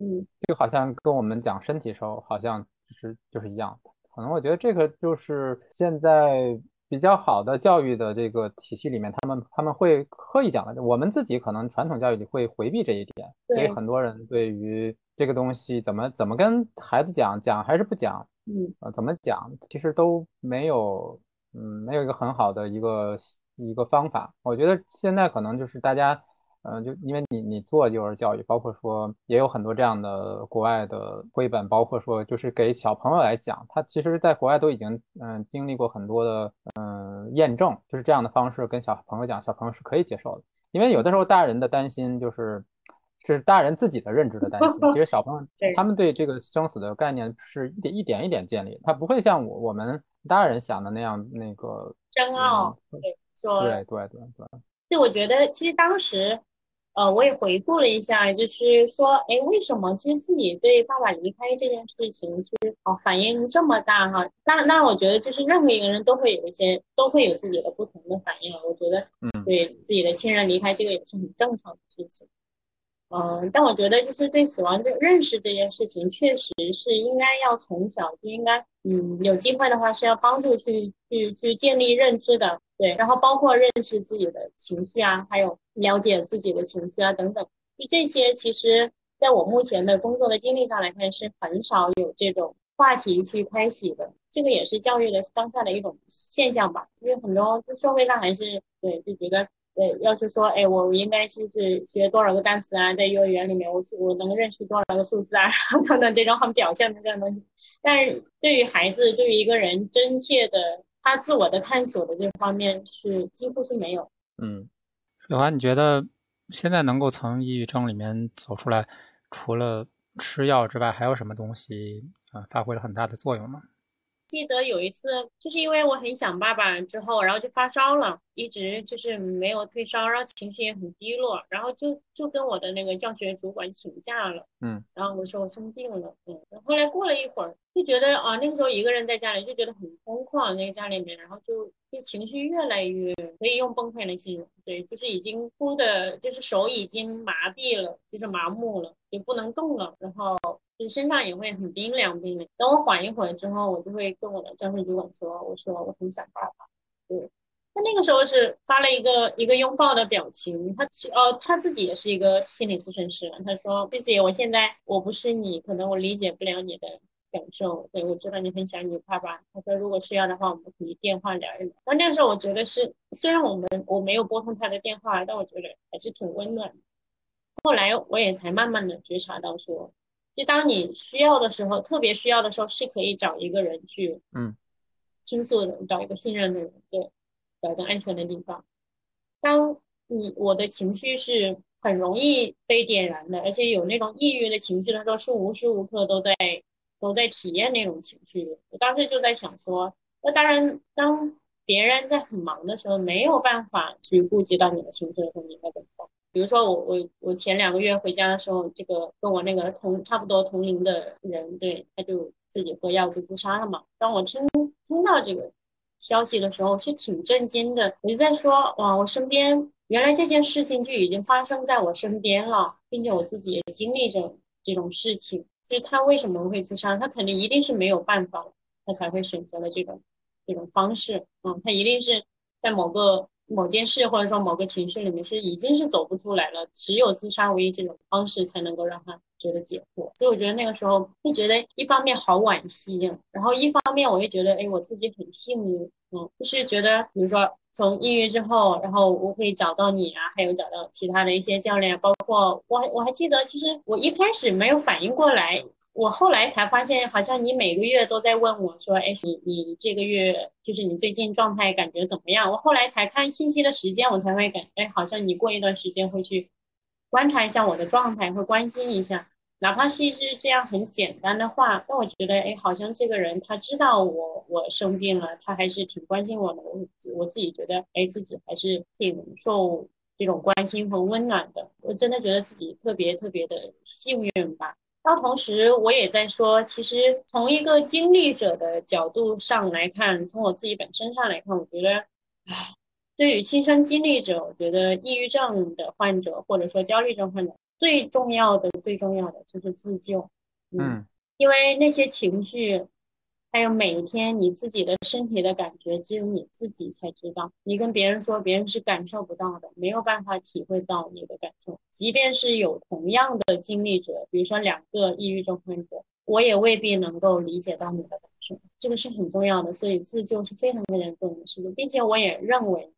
嗯，就好像跟我们讲身体时候好像就是就是一样的，可能我觉得这个就是现在。比较好的教育的这个体系里面，他们他们会刻意讲的。我们自己可能传统教育里会回避这一点，所以很多人对于这个东西怎么怎么跟孩子讲，讲还是不讲，嗯，呃，怎么讲，其实都没有，嗯，没有一个很好的一个一个方法。我觉得现在可能就是大家。嗯，就因为你你做幼儿教育，包括说也有很多这样的国外的绘本，包括说就是给小朋友来讲，他其实在国外都已经嗯经历过很多的嗯验证，就是这样的方式跟小朋友讲，小朋友是可以接受的。因为有的时候大人的担心就是是大人自己的认知的担心，其实小朋友 他们对这个生死的概念是一点一点一点建立，他不会像我我们大人想的那样那个深奥。对，说对对对对。就我觉得其实当时。呃，我也回顾了一下，就是说，哎，为什么其实自己对爸爸离开这件事情，其实哦反应这么大哈？那那我觉得就是任何一个人都会有一些，都会有自己的不同的反应。我觉得，嗯，对自己的亲人离开这个也是很正常的事情。嗯，但我觉得就是对死亡的认识这件事情，确实是应该要从小就应该，嗯，有机会的话是要帮助去去去建立认知的。对，然后包括认识自己的情绪啊，还有了解自己的情绪啊等等，就这些，其实在我目前的工作的经历上来看，是很少有这种话题去开启的。这个也是教育的当下的一种现象吧。因为很多社会上还是对就觉得，对，要是说，哎，我我应该就是学多少个单词啊，在幼儿园里面，我我能认识多少个数字啊，然后等等这种很表象的这样东西。但是对于孩子，对于一个人真切的。他自我的探索的这方面是几乎是没有。嗯，水华，你觉得现在能够从抑郁症里面走出来，除了吃药之外，还有什么东西啊发挥了很大的作用吗？记得有一次，就是因为我很想爸爸，之后然后就发烧了，一直就是没有退烧，然后情绪也很低落，然后就就跟我的那个教学主管请假了，嗯，然后我说我生病了，嗯，后来过了一会儿，就觉得啊，那个时候一个人在家里就觉得很空旷，那个家里面，然后就就情绪越来越可以用崩溃来形容，对，就是已经哭的，就是手已经麻痹了，就是麻木了，就不能动了，然后。就身上也会很冰凉冰凉。等我缓一会儿之后，我就会跟我的教授主管说：“我说我很想爸爸。”对，他那个时候是发了一个一个拥抱的表情。他呃他自己也是一个心理咨询师。他说：“弟姐，我现在我不是你，可能我理解不了你的感受。对我知道你很想你爸爸。”他说：“如果需要的话，我们可以电话聊一聊。”那那个时候我觉得是，虽然我们我没有拨通他的电话，但我觉得还是挺温暖的。后来我也才慢慢的觉察到说。就当你需要的时候，特别需要的时候，是可以找一个人去，嗯，倾诉的，找一个信任的人，对，找一个安全的地方。当你我的情绪是很容易被点燃的，而且有那种抑郁的情绪的时候，是无时无刻都在都在体验那种情绪。我当时就在想说，那当然，当别人在很忙的时候，没有办法去顾及到你的情绪的时候，你应该怎么办？比如说我我我前两个月回家的时候，这个跟我那个同差不多同龄的人，对，他就自己喝药就自杀了嘛。当我听听到这个消息的时候，是挺震惊的。我就在说，哇，我身边原来这件事情就已经发生在我身边了，并且我自己也经历着这种事情。就是他为什么会自杀？他肯定一定是没有办法，他才会选择了这种这种方式。嗯，他一定是在某个。某件事或者说某个情绪里面是已经是走不出来了，只有自杀唯一这种方式才能够让他觉得解脱。所以我觉得那个时候就觉得一方面好惋惜，然后一方面我又觉得哎我自己很幸运，嗯，就是觉得比如说从抑郁之后，然后我可以找到你啊，还有找到其他的一些教练，包括我我还记得其实我一开始没有反应过来。我后来才发现，好像你每个月都在问我说：“哎，你你这个月就是你最近状态感觉怎么样？”我后来才看信息的时间，我才会感，哎，好像你过一段时间会去观察一下我的状态，会关心一下，哪怕是一句这样很简单的话，但我觉得，哎，好像这个人他知道我我生病了，他还是挺关心我的。我我自己觉得，哎，自己还是挺受这种关心和温暖的。我真的觉得自己特别特别的幸运吧。到同时，我也在说，其实从一个经历者的角度上来看，从我自己本身上来看，我觉得，唉，对于亲身经历者，我觉得抑郁症的患者或者说焦虑症患者，最重要的、最重要的就是自救。嗯，因为那些情绪。还有每一天你自己的身体的感觉，只有你自己才知道。你跟别人说，别人是感受不到的，没有办法体会到你的感受。即便是有同样的经历者，比如说两个抑郁症患者，我也未必能够理解到你的感受。这个是很重要的，所以自救是非常非常重要的事情，并且我也认为，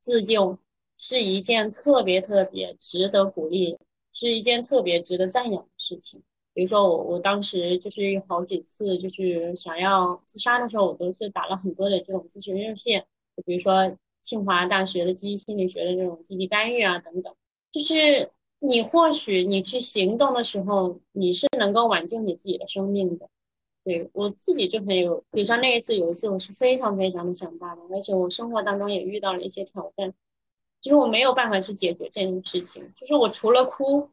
自救是一件特别特别值得鼓励，是一件特别值得赞扬的事情。比如说我我当时就是有好几次就是想要自杀的时候，我都是打了很多的这种咨询热线，就比如说清华大学的积极心理学的这种积极干预啊等等。就是你或许你去行动的时候，你是能够挽救你自己的生命的。对我自己就很有，比如说那一次有一次我是非常非常的想爸爸，而且我生活当中也遇到了一些挑战，就是我没有办法去解决这件事情，就是我除了哭。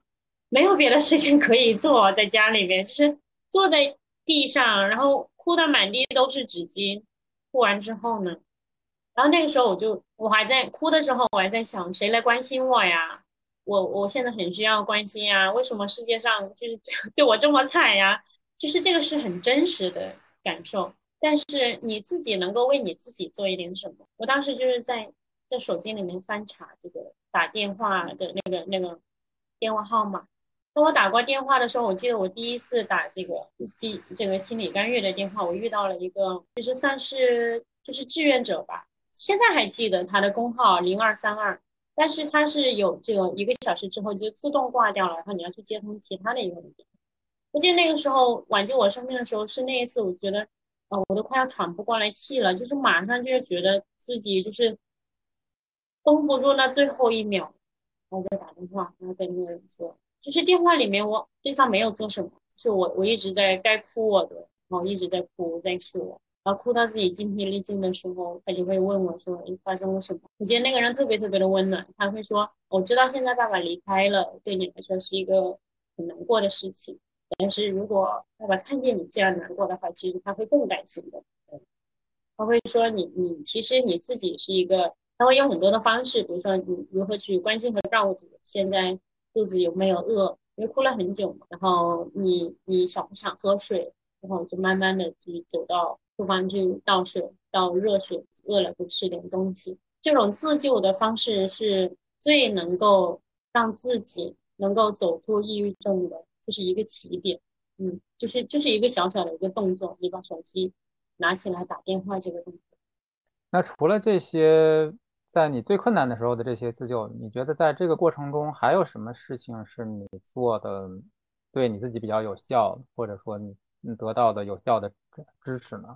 没有别的事情可以做，在家里面就是坐在地上，然后哭的满地都是纸巾。哭完之后呢，然后那个时候我就我还在哭的时候，我还在想谁来关心我呀？我我现在很需要关心呀。为什么世界上就是 对我这么惨呀？就是这个是很真实的感受。但是你自己能够为你自己做一点什么？我当时就是在在手机里面翻查这个打电话的那个那个电话号码。当我打过电话的时候，我记得我第一次打这个心这个心理干预的电话，我遇到了一个，就是算是就是志愿者吧。现在还记得他的工号零二三二，但是他是有这个一个小时之后就自动挂掉了，然后你要去接通其他的一个人。我记得那个时候挽救我生命的时候是那一次，我觉得，呃，我都快要喘不过来气了，就是马上就是觉得自己就是绷不住那最后一秒，然后就打电话，然后跟那个人说。就是电话里面，我对方没有做什么，是我我一直在该哭我的，然后一直在哭在说，然后哭到自己精疲力尽的时候，他就会问我说：“你，发生了什么？”我觉得那个人特别特别的温暖，他会说：“我知道现在爸爸离开了，对你来说是一个很难过的事情，但是如果爸爸看见你这样难过的话，其实他会更担心的。”他会说：“你你其实你自己是一个，他会用很多的方式，比如说你如何去关心和照顾自己。现在。”肚子有没有饿？因为哭了很久嘛。然后你你想不想喝水？然后就慢慢的就走到厨房去倒水，倒热水。饿了就吃点东西。这种自救的方式是最能够让自己能够走出抑郁症的，就是一个起点。嗯，就是就是一个小小的一个动作，你把手机拿起来打电话这个动作。那除了这些？在你最困难的时候的这些自救，你觉得在这个过程中还有什么事情是你做的对你自己比较有效，或者说你你得到的有效的支持呢？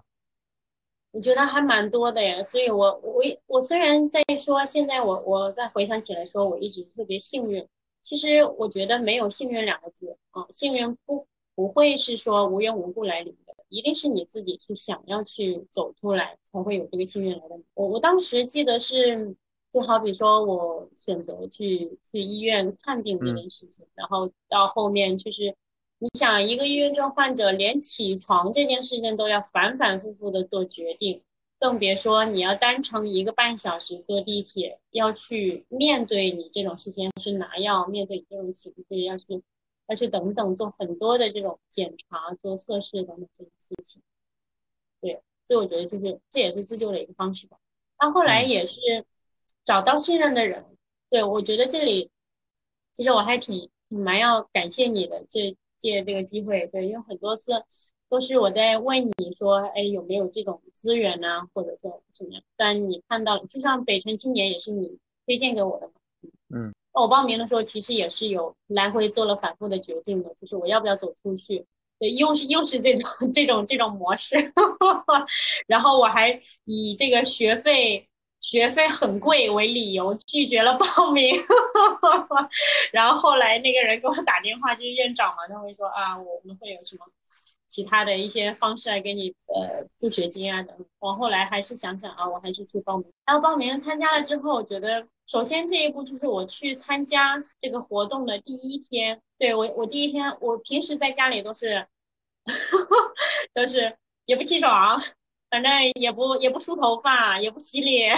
我觉得还蛮多的呀，所以我我我虽然在说现在我我再回想起来说我一直特别幸运，其实我觉得没有幸运两个字啊，幸运不不会是说无缘无故来临的，一定是你自己去想要去走出来才会有这个幸运来的。我我当时记得是，就好比说我选择去去医院看病这件事情，然后到后面就是。你想，一个抑郁症患者连起床这件事情都要反反复复的做决定，更别说你要单程一个半小时坐地铁，要去面对你这种事情，去拿药，面对你这种情绪，要去，要去等等，做很多的这种检查、做测试等等这些事情。对，所以我觉得就是这也是自救的一个方式吧。他后来也是找到信任的人。对我觉得这里，其实我还挺挺蛮要感谢你的这。借这个机会，对，因为很多次都是我在问你说，哎，有没有这种资源呢，或者说怎么样？但你看到，就像北辰青年也是你推荐给我的嘛。嗯，那我报名的时候其实也是有来回做了反复的决定的，就是我要不要走出去？对，又是又是这种这种这种模式，然后我还以这个学费。学费很贵为理由拒绝了报名，然后后来那个人给我打电话，就是院长嘛，他会说啊，我们会有什么其他的一些方式来给你呃助学金啊等。我后来还是想想啊，我还是去报名。然后报名参加了之后，我觉得首先这一步就是我去参加这个活动的第一天，对我我第一天我平时在家里都是 都是也不起床。反正也不也不梳头发，也不洗脸，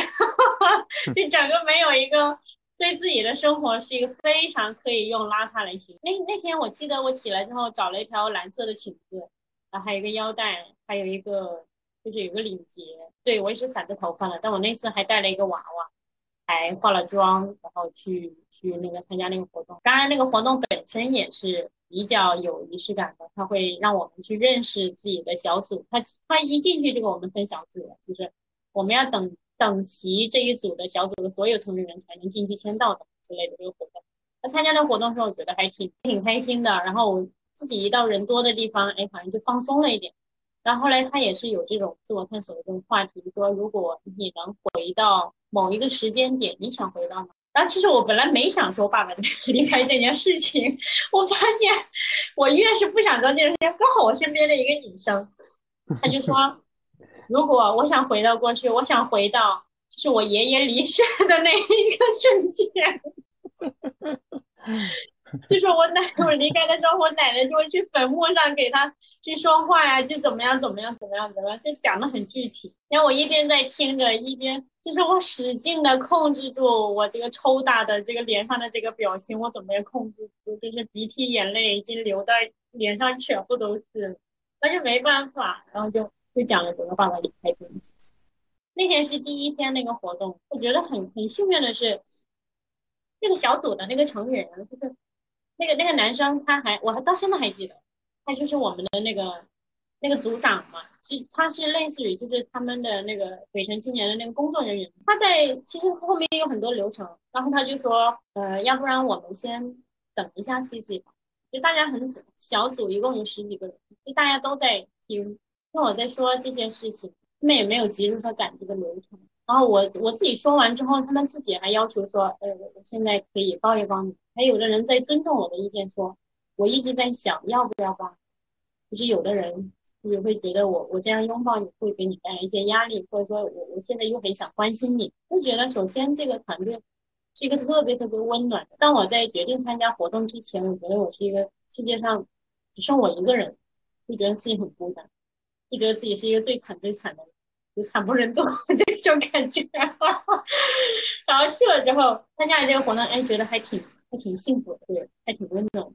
就整个没有一个对自己的生活是一个非常可以用邋遢来形容。那那天我记得我起来之后找了一条蓝色的裙子，然后还有一个腰带，还有一个就是有个领结。对我也是散着头发的，但我那次还带了一个娃娃，还化了妆，然后去去那个参加那个活动。当然那个活动本身也是。比较有仪式感的，他会让我们去认识自己的小组。他他一进去就给我们分小组，就是我们要等等齐这一组的小组的所有成员才能进去签到的之类的这个活动。他参加那活动的时候，我觉得还挺挺开心的。然后自己一到人多的地方，哎，好像就放松了一点。然后后来他也是有这种自我探索的这种话题，说如果你能回到某一个时间点，你想回到哪？然后其实我本来没想说爸爸离开这件事情，我发现我越是不想做这件事情，刚好我身边的一个女生，她就说，如果我想回到过去，我想回到就是我爷爷离世的那一个瞬间。就是我奶我离开的时候，我奶奶就会去坟墓上给他去说话呀，就怎么样怎么样怎么样怎么样，就讲的很具体。然后我一边在听着，一边就是我使劲的控制住我这个抽打的这个脸上的这个表情，我怎么也控制不住，就是鼻涕眼泪已经流到脸上全部都是，那就没办法，然后就就讲了怎么爸爸离开这件事情。那天是第一天那个活动，我觉得很很幸运的是，那个小组的那个成员就是。那个那个男生，他还我还到现在还记得，他就是我们的那个那个组长嘛，其实他是类似于就是他们的那个北辰青年的那个工作人员。他在其实后面有很多流程，然后他就说，呃，要不然我们先等一下 C C 吧。就大家很小组一共有十几个人，就大家都在听，听我在说这些事情，他们也没有急着说赶这个流程。然后我我自己说完之后，他们自己还要求说，呃，我现在可以抱一抱你。还有的人在尊重我的意见，说我一直在想要不要抱。就是有的人也会觉得我我这样拥抱你会给你带来一些压力，或者说我我现在又很想关心你，就觉得首先这个团队是一个特别特别温暖的。当我在决定参加活动之前，我觉得我是一个世界上只剩我一个人，就觉得自己很孤单，就觉得自己是一个最惨最惨的人。就惨不忍睹 这种感觉，然后去了之后参加了这个活动，哎，觉得还挺还挺幸福的，对，还挺温暖。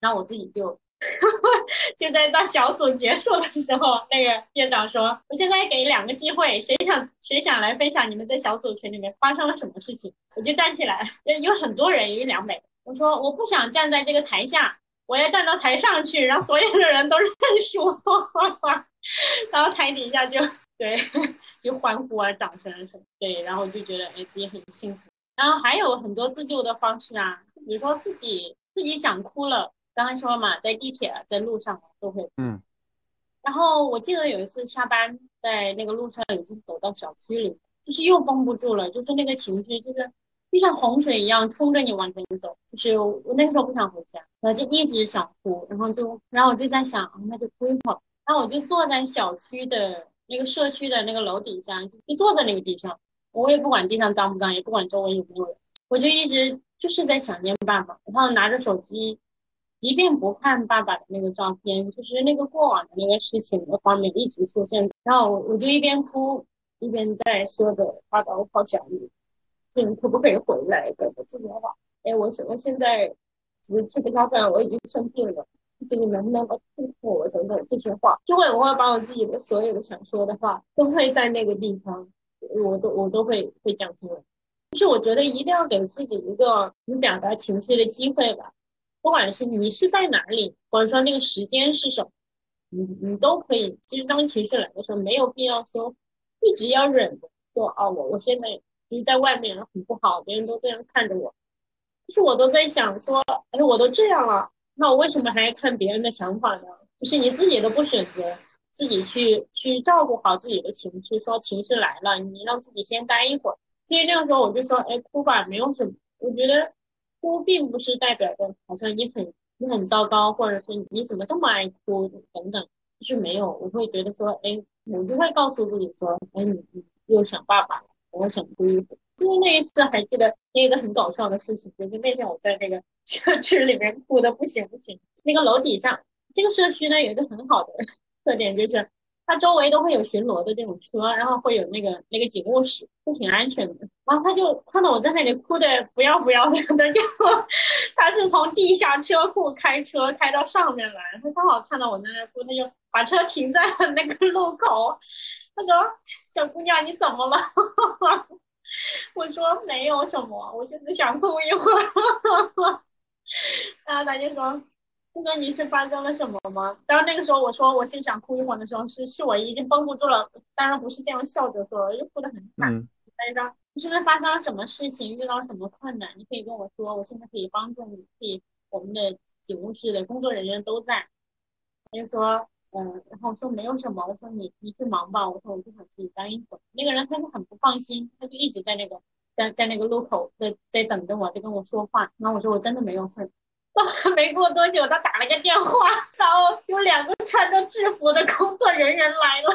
然后我自己就 就在到小组结束的时候，那个院长说：“我现在给两个机会，谁想谁想来分享你们在小组群里面发生了什么事情？”我就站起来，有很多人，有一两百。我说：“我不想站在这个台下，我要站到台上去，让所有的人都认识我。”然后台底下就。对，就欢呼啊，掌声什么？对，然后就觉得哎，自己很幸福。然后还有很多自救的方式啊，比如说自己自己想哭了，刚刚说嘛，在地铁、在路上都会，嗯，然后我记得有一次下班在那个路上，已经走到小区里，就是又绷不住了，就是那个情绪，就是就像洪水一样冲着你往前走。就是我那个时候不想回家，然后就一直想哭，然后就然后我就在想，那就哭一会儿。然后我就坐在小区的那个社区的那个楼底下，就坐在那个地上，我也不管地上脏不脏，也不管周围有没有人，我就一直就是在想念爸爸，然后拿着手机。即便不看爸爸的那个照片，就是那个过往的那个事情的画面一直出现，然后我就一边哭一边在说着：“爸爸，我好想你，你可不可以回来给我接电话？哎，我现我现在只是吃不下饭，我已经生病了，你能不能来祝福我？等等这些话，就会我会把我自己的所有的想说的话，都会在那个地方，我都我都会会讲出来。就是我觉得一定要给自己一个你表达情绪的机会吧。”不管是你是在哪里，或者说那个时间是什么，你你都可以。其实当情绪来的时候，没有必要说一直要忍着说哦，我我现在就是在外面很不好，别人都这样看着我。就是我都在想说，哎，我都这样了，那我为什么还要看别人的想法呢？就是你自己都不选择自己去去照顾好自己的情绪，说情绪来了，你让自己先待一会儿。所以那个时候我就说，哎，哭吧，没有什么。我觉得。哭并不是代表着好像你很你很糟糕，或者是你怎么这么爱哭等等，就是没有。我会觉得说，哎，我就会告诉自己说，哎，你你又想爸爸了，我想哭一会儿。就是那一次还记得那个很搞笑的事情，就是那天我在那个社区里面哭的不行不行。那个楼底下，这个社区呢有一个很好的特点就是。他周围都会有巡逻的这种车，然后会有那个那个警务室，都挺安全的。然后他就看到我在那里哭的不要不要的，他就他是从地下车库开车开到上面来，他刚好看到我在那哭，他就把车停在了那个路口。他说：“小姑娘，你怎么了？”我说：“没有什么，我就是想哭一会儿。”然后他就说。他说你是发生了什么吗？然后那个时候我说我心想哭一会儿的时候，是是我已经绷不住了。当然不是这样笑着说，又哭得很惨。他就说你是不是发生了什么事情，遇到什么困难？你可以跟我说，我现在可以帮助你。可以，我们的警务室的工作人员都在。他就说嗯，然后说没有什么，我说你你去忙吧。我说我就想自己待一会儿。那个人他就很不放心，他就一直在那个在在那个路口在在等着我，在跟我说话。然后我说我真的没有事。没过多久，他打了个电话，然后有两个穿着制服的工作人员来了。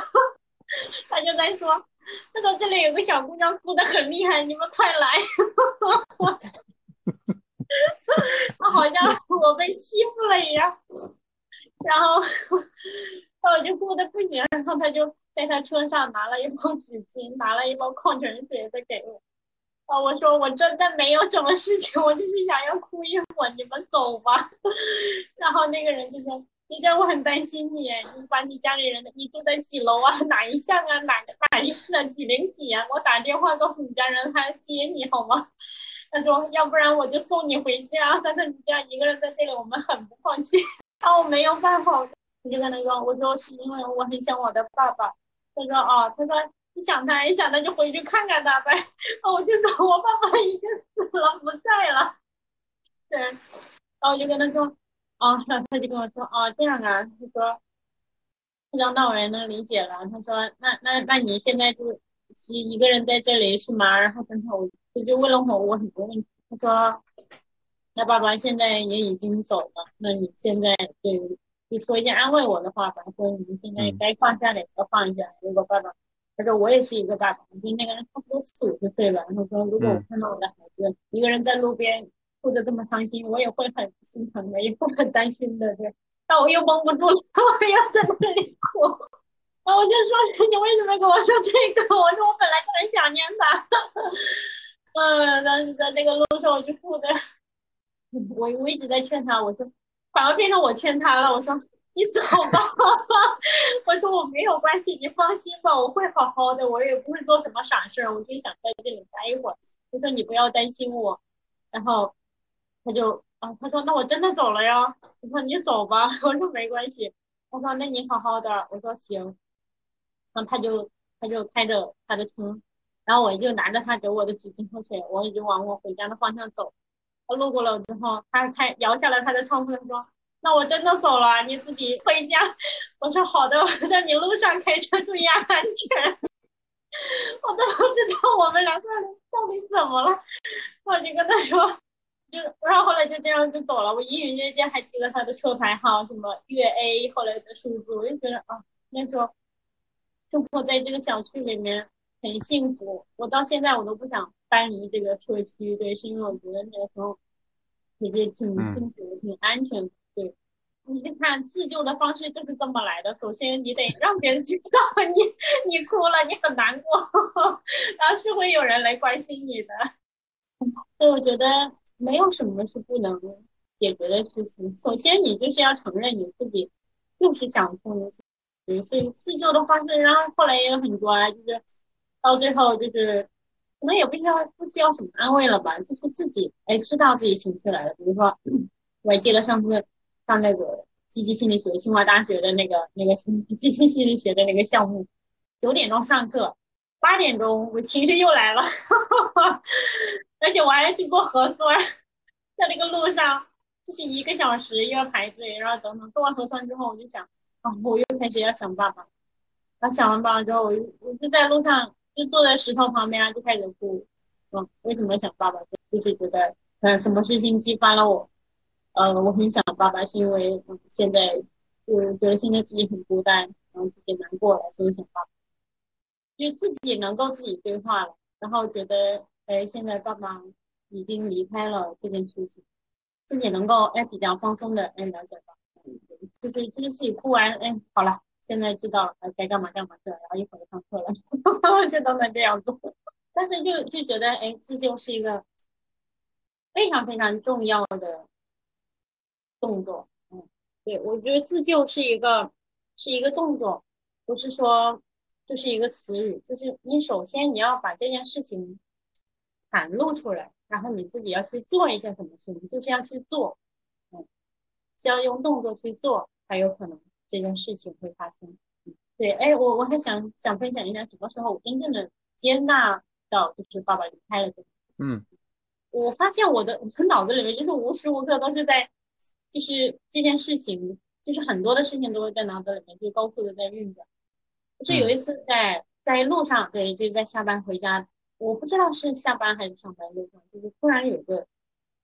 他就在说：“他说这里有个小姑娘哭得很厉害，你们快来。”他好像我被欺负了一样。然后，然后我就哭的不行，然后他就在他车上拿了一包纸巾，拿了一包矿泉水再给我。我说我真的没有什么事情，我就是想要哭一会儿，你们走吧。然后那个人就说：“你这我很担心你，你把你家里人，你住在几楼啊？哪一巷啊？哪哪一室啊？几零几啊？我打电话告诉你家人，他接你好吗？”他说：“要不然我就送你回家。”他说：“你这样一个人在这里，我们很不放心。”然后我没有办法，我就跟他说：“我说是因为我很想我的爸爸。”他说：“哦，他说。”你想他，一想他就回去看看他呗。哦，我就说，我爸爸已经死了，不在了。对，然后我就跟他说，哦，他他就跟我说，哦，这样啊。他说，他说那我也能理解了。他说，那那那你现在就是一个人在这里是吗？然后刚才我他就问了我我很多问题。他说，那爸爸现在也已经走了，那你现在就就说一些安慰我的话吧。说你们现在该放下的要放下。如果爸爸。他说我也是一个爸爸，跟那个人差不多四五十岁了。然后说，如果我看到我的孩子一个人在路边哭得这么伤心，我也会很心疼的，也会很担心的。对，但我又绷不住了，我要在那里哭。然后我就说，你为什么跟我说这个？我说我本来就很想念他。嗯，当时在那个路上我就哭的，我我一直在劝他，我说反而变成我劝他了。我说。你走吧，我说我没有关系，你放心吧，我会好好的，我也不会做什么傻事儿，我就想在这里待一会儿。我说你不要担心我，然后他就啊，他说那我真的走了呀。我说你走吧，我说没关系。我说那你好好的，我说行。然后他就他就开着他的车，然后我就拿着他给我的纸巾和水，我已经往我回家的方向走。路过了之后，他开摇下了他的窗户，他说。那我真的走了，你自己回家。我说好的，我说你路上开车注意安全。我都不知道我们两个人到底怎么了，我就跟他说，就然后后来就这样就走了。我隐隐约约还记得他的车牌号，什么粤 A 后来的数字，我就觉得啊，那时候生活在这个小区里面很幸福。我到现在我都不想搬离这个社区，对，是因为我觉得那个时候也是挺幸福、挺安全。对，你去看自救的方式就是这么来的。首先你得让别人知道 你你哭了，你很难过，然后是会有人来关心你的。所以我觉得没有什么是不能解决的事情。首先你就是要承认你自己就是想哭，所以自救的方式，然后后来也有很多啊，就是到最后就是可能也不需要不需要什么安慰了吧，就是自己哎知道自己情绪来了。比如说我还记得上次。上那个积极心理学，清华大学的那个那个积极心理学的那个项目，九点钟上课，八点钟我情绪又来了，而且我还要去做核酸，在那个路上就是一个小时又要排队，然后等等做完核酸之后，我就想啊，我又开始要想办法，然后想完办法之后，我就我就在路上就坐在石头旁边就开始哭，嗯，为什么想爸爸？就是觉得嗯，什么事情激发了我。呃，我很想爸爸，是因为现在就觉得现在自己很孤单，然后自己难过了，所以想爸爸。就自己能够自己对话了，然后觉得哎，现在爸爸已经离开了这件事情，自己能够哎比较放松的哎了解到，就是就是自己哭完哎好了，现在知道了该干嘛干嘛去了，然后一会儿就上课了，就都能这样做。但是就就觉得哎，自救是一个非常非常重要的。动作，嗯，对，我觉得自救是一个是一个动作，不是说就是一个词语，就是你首先你要把这件事情袒露出来，然后你自己要去做一些什么事情，就是要去做，嗯，是要用动作去做，才有可能这件事情会发生。对，哎，我我还想想分享一下，什么时候我真正的接纳到就是爸爸离开了这件事情。嗯，我发现我的我从脑子里面就是无时无刻都是在。就是这件事情，就是很多的事情都会在脑子里面就高速的在运转。就是有一次在在路上，对，就是在下班回家，我不知道是下班还是上班路上，就是突然有个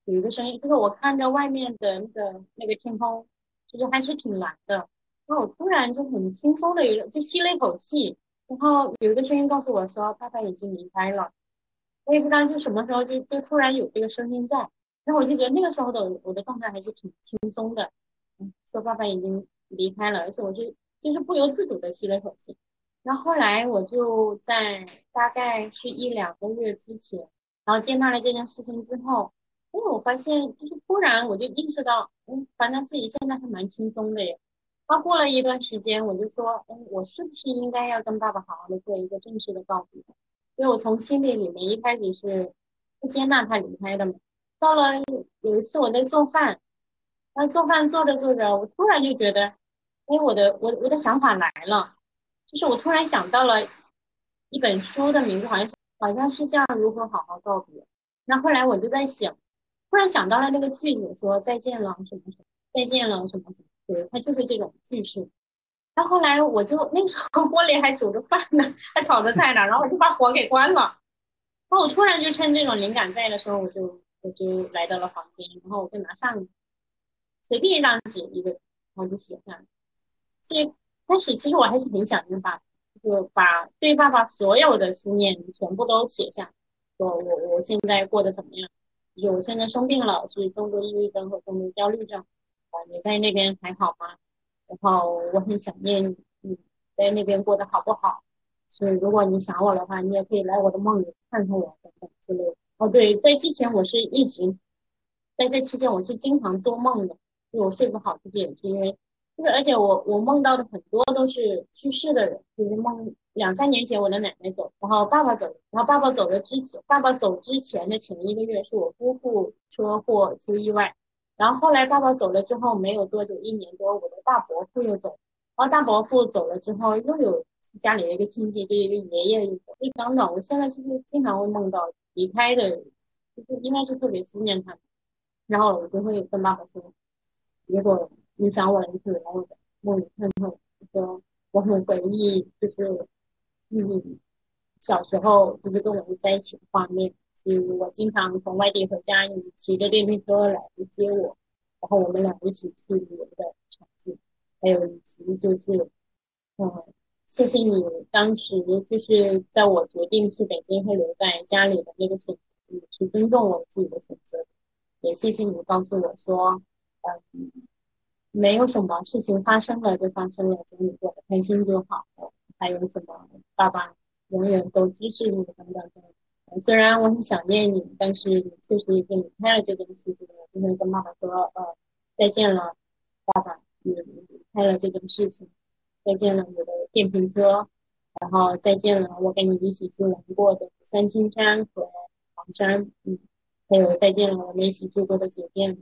有一个声音，就是我看着外面的那个那个天空，就是还是挺蓝的，然后我突然就很轻松的有就吸了一口气，然后有一个声音告诉我说爸爸已经离开了，我也不知道是什么时候就就突然有这个声音在。然后我就觉得那个时候的我的状态还是挺轻松的，说爸爸已经离开了，而且我就就是不由自主的吸了一口气。然后后来我就在大概是一两个月之前，然后见到了这件事情之后，因为我发现就是突然我就意识到，嗯，反正自己现在还蛮轻松的耶。然后过了一段时间，我就说，嗯，我是不是应该要跟爸爸好好的做一个正式的告别？因为我从心里里面一开始是不接纳他离开的嘛。到了有一次我在做饭，那做饭做着做着，我突然就觉得，哎，我的我我的想法来了，就是我突然想到了一本书的名字，好像好像是叫《如何好好告别》。那后来我就在想，突然想到了那个句子，说再见了什么什么，再见了什么什么，对，他就是这种技术。到后来我就那时候锅里还煮着饭呢，还炒着菜呢，然后我就把火给关了。然后我突然就趁这种灵感在的时候，我就。我就来到了房间，然后我就拿上随便一张纸一个，然后就写下。所以开始其实我还是很想念爸，就把对爸爸所有的思念全部都写下。说我我现在过得怎么样？就我现在生病了，是重度抑郁症和重度焦虑症。你在那边还好吗？然后我很想念你，在那边过得好不好？所以如果你想我的话，你也可以来我的梦里看看我等等之类的。哦，对，在之前我是一直在这期间，我是经常做梦的，就我睡不好，就是也是因为，就是而且我我梦到的很多都是去世的人，就是梦两三年前我的奶奶走，然后爸爸走，然后爸爸走的之前，爸爸走之前的前一个月是我姑父车祸出意外，然后后来爸爸走了之后没有多久，一年多，我的大伯父又走，然后大伯父走了之后又有家里的一个亲戚，就一个爷爷一就等等，我现在就是经常会梦到。离开的，就是应该是特别思念他们，然后我就会跟爸爸说，如果你想我的一次来我梦里看看，说我很回忆，就是嗯小时候就是跟我们在一起的画面，是我经常从外地回家，你骑着电瓶车来接我，然后我们俩一起去旅游的场景，还有以及就是嗯。谢谢你当时就是在我决定去北京会留在家里的那个选择，去尊重我自己的选择。也谢谢你告诉我说，嗯，没有什么事情发生了就发生了，只要你过得开心就好。还有什么，爸爸永远都支持你等等等。虽然我很想念你，但是你确实已经离开了这件事情。我今天跟爸爸说，呃，再见了，爸爸，你离开了这件事情。再见了，我的电瓶车，然后再见了，我跟你一起去玩过的三清山和黄山，嗯，还有再见了，我们一起住过的酒店，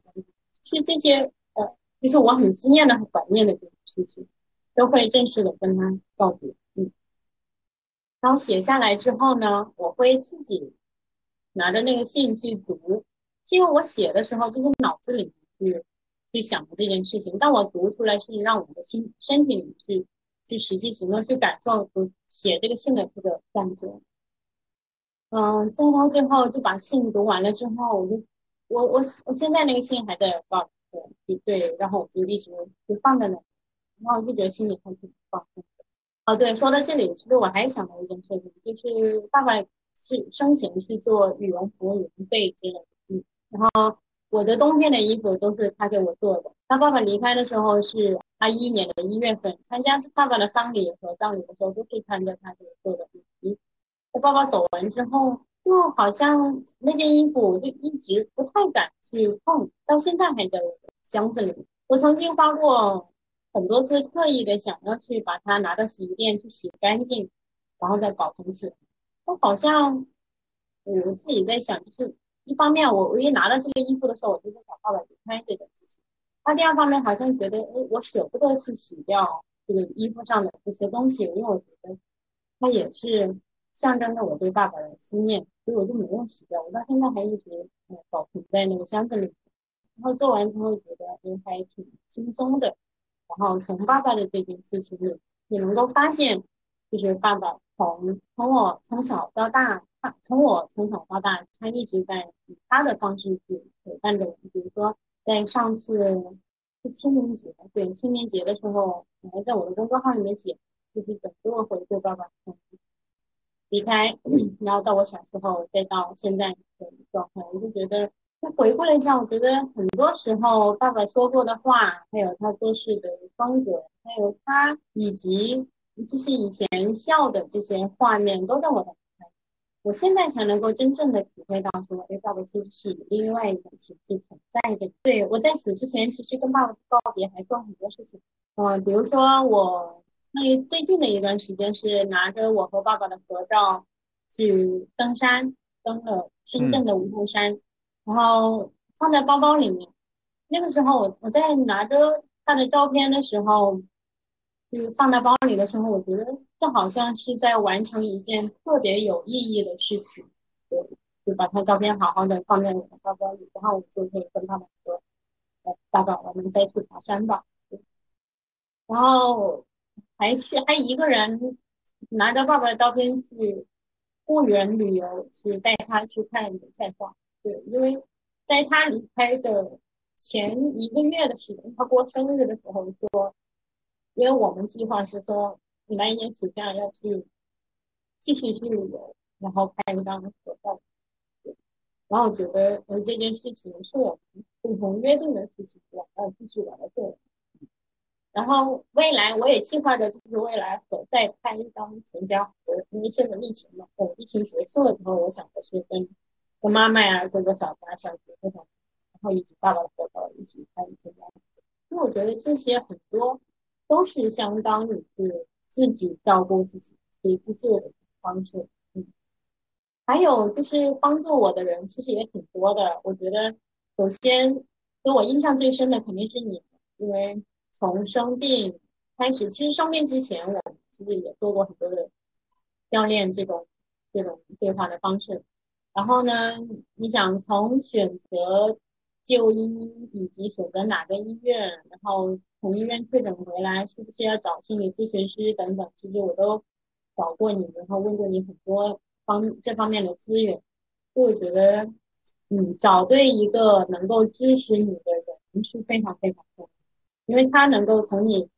是这些，呃，就是我很思念的、很怀念的这种事情，都会正式的跟他告别，然后写下来之后呢，我会自己拿着那个信去读，是因为我写的时候就是脑子里去去想的这件事情，但我读出来是让我的心身体里去。去实际行动，去感受和，写这个信的这个感觉。嗯，再到最后就把信读完了之后，我就我我我现在那个信还在报对对，然后我就一直就放在那，然后我就觉得心里还挺放松。哦，对，说到这里，其实我还想到一件事情，就是爸爸是生前是做羽绒服、羽绒被这样嗯，然后我的冬天的衣服都是他给我做的。他爸爸离开的时候是。二一年的一月份参加爸爸的丧礼和葬礼的时候，都是穿着他给我做的衣服。他爸爸走完之后，就好像那件衣服我就一直不太敢去碰，到现在还在我的箱子里。我曾经发过很多次刻意的想要去把它拿到洗衣店去洗干净，然后再保存起来。我好像我自己在想，就是一方面我我一拿到这个衣服的时候，我就在想爸爸离开这件事情。他第二方面好像觉得，哎，我舍不得去洗掉这个衣服上的这些东西，因为我觉得它也是象征着我对爸爸的思念，所以我就没有洗掉。我到现在还一直保存在那个箱子里。然后做完之后觉得，哎，还挺轻松的。然后从爸爸的这件事情里，你能够发现，就是爸爸从从我从小到大，他从我从小到大，他一直在以他的方式去陪伴着我。比如说。在上次是清明节，对清明节的时候，我还在我的公众号里面写，就是整个回顾爸爸从离开，然后到我小时候，再到现在的状态，我就觉得，就回过来讲，我觉得很多时候爸爸说过的话，还有他做事的风格，还有他以及就是以前笑的这些画面，都在我的。我现在才能够真正的体会到，说哎，爸爸其实是以另外一种形式存在的。对我在此之前，其实跟爸爸告别还做很多事情，嗯，比如说我那最近的一段时间是拿着我和爸爸的合照去登山，登了深圳的梧桐山，然后放在包包里面。那个时候我我在拿着他的照片的时候。就放在包里的时候，我觉得就好像是在完成一件特别有意义的事情，就把他照片好好的放在我的包包里，然后我就可以跟他们说：“呃，爸爸，我们再去爬山吧。”然后还去还一个人拿着爸爸的照片去公园旅游，去带他去看野菜花。对，因为在他离开的前一个月的时间，他过生日的时候说。因为我们计划是说，来年暑假要去继续去旅游，然后拍一张合照。然后我觉得，呃，这件事情是我们共同约定的事情，我们要继续往下做。然后未来我也计划着，就是未来和再拍一张全家福，因为现在疫情嘛，等疫情结束了之后，我想的是跟跟妈妈呀、哥哥、小八、小姐这种，然后以及爸爸的合照一起拍全家福。因为我觉得这些很多。都是相当于是自己照顾自己、给自救的方式。嗯，还有就是帮助我的人其实也挺多的。我觉得，首先给我印象最深的肯定是你，因为从生病开始，其实生病之前我其实也做过很多的教练这种这种对话的方式。然后呢，你想从选择就医以及选择哪个医院，然后从医院确诊回来是不是要找心理咨询师等等，其实我都找过你，然后问过你很多方这方面的资源，就我觉得，嗯，找对一个能够支持你的人是非常非常重要，因为他能够从你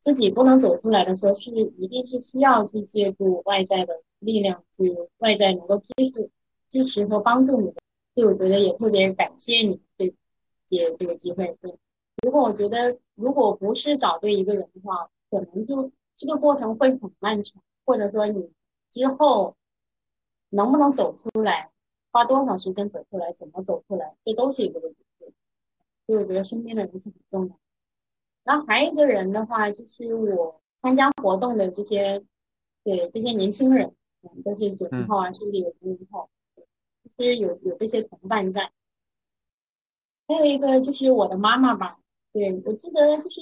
自己不能走出来的时候，是一定是需要去借助外在的力量，去外在能够支持、支持和帮助你的。所以我觉得也特别感谢你这借这个机会。对，如果我觉得如果不是找对一个人的话，可能就这个过程会很漫长，或者说你之后能不能走出来，花多少时间走出来，怎么走出来，这都是一个问题。所以我觉得身边的人是很重要。然后还有一个人的话，就是我参加活动的这些，对这些年轻人，嗯，都是九零后啊，甚至有零零后。其实有有这些同伴在，还有一个就是我的妈妈吧。对我记得就是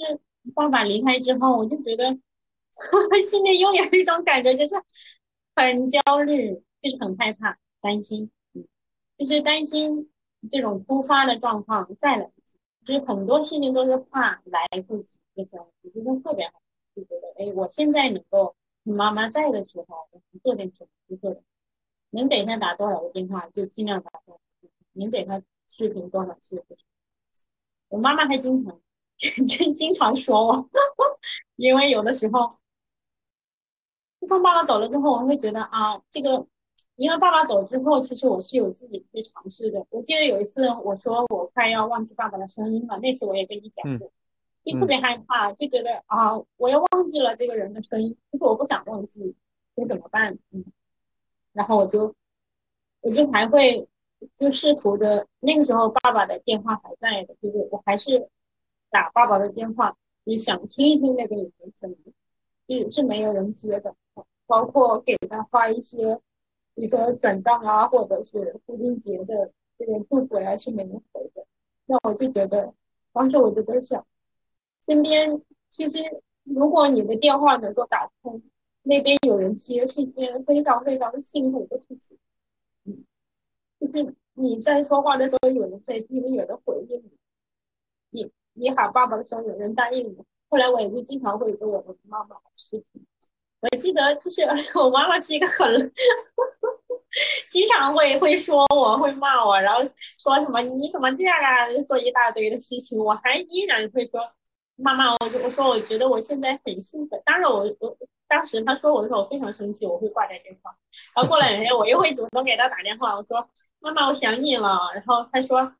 爸爸离开之后，我就觉得心里永远有一种感觉，就是很焦虑，就是很害怕、担心，嗯，就是担心这种突发的状况再来一次。其实很多事情都是怕来不及的时候，我觉得特别好，就觉得哎，我现在能够妈妈在的时候，我做点什么就做点。能给他打多少个电话就尽量打多少，能给他视频多少次。我妈妈还经常，经经常说我，因为有的时候，自从爸爸走了之后，我会觉得啊，这个，因为爸爸走之后，其实我是有自己去尝试的。我记得有一次我说我快要忘记爸爸的声音了，那次我也跟你讲过，就特别害怕，就觉得啊，我要忘记了这个人的声音，可是我不想忘记，该怎么办？嗯。然后我就，我就还会就试图的，那个时候爸爸的电话还在的，就是我还是打爸爸的电话，也想听一听那个女人声音，是是没有人接的，包括给他发一些，比如说转账啊，或者是父亲节的这个祝福啊，是没人回的。那我就觉得，当时我就在想，身边其实如果你的电话能够打通。那边有人接是一件非常非常幸福的事情，嗯，就是你在说话的时候有人在听，有人回应你，你你喊爸爸的时候有人答应你。后来我也就经常会跟我的妈妈视频，我记得就是我妈妈是一个很，经常会会说我会骂我，然后说什么你怎么这样啊，做一大堆的事情，我还依然会说妈妈，我我说我觉得我现在很幸福，当然我我。当时他说我的时候，我非常生气，我会挂掉电话。然后过两天，我又会主动给他打电话，我说：“妈妈，我想你了。”然后他说：“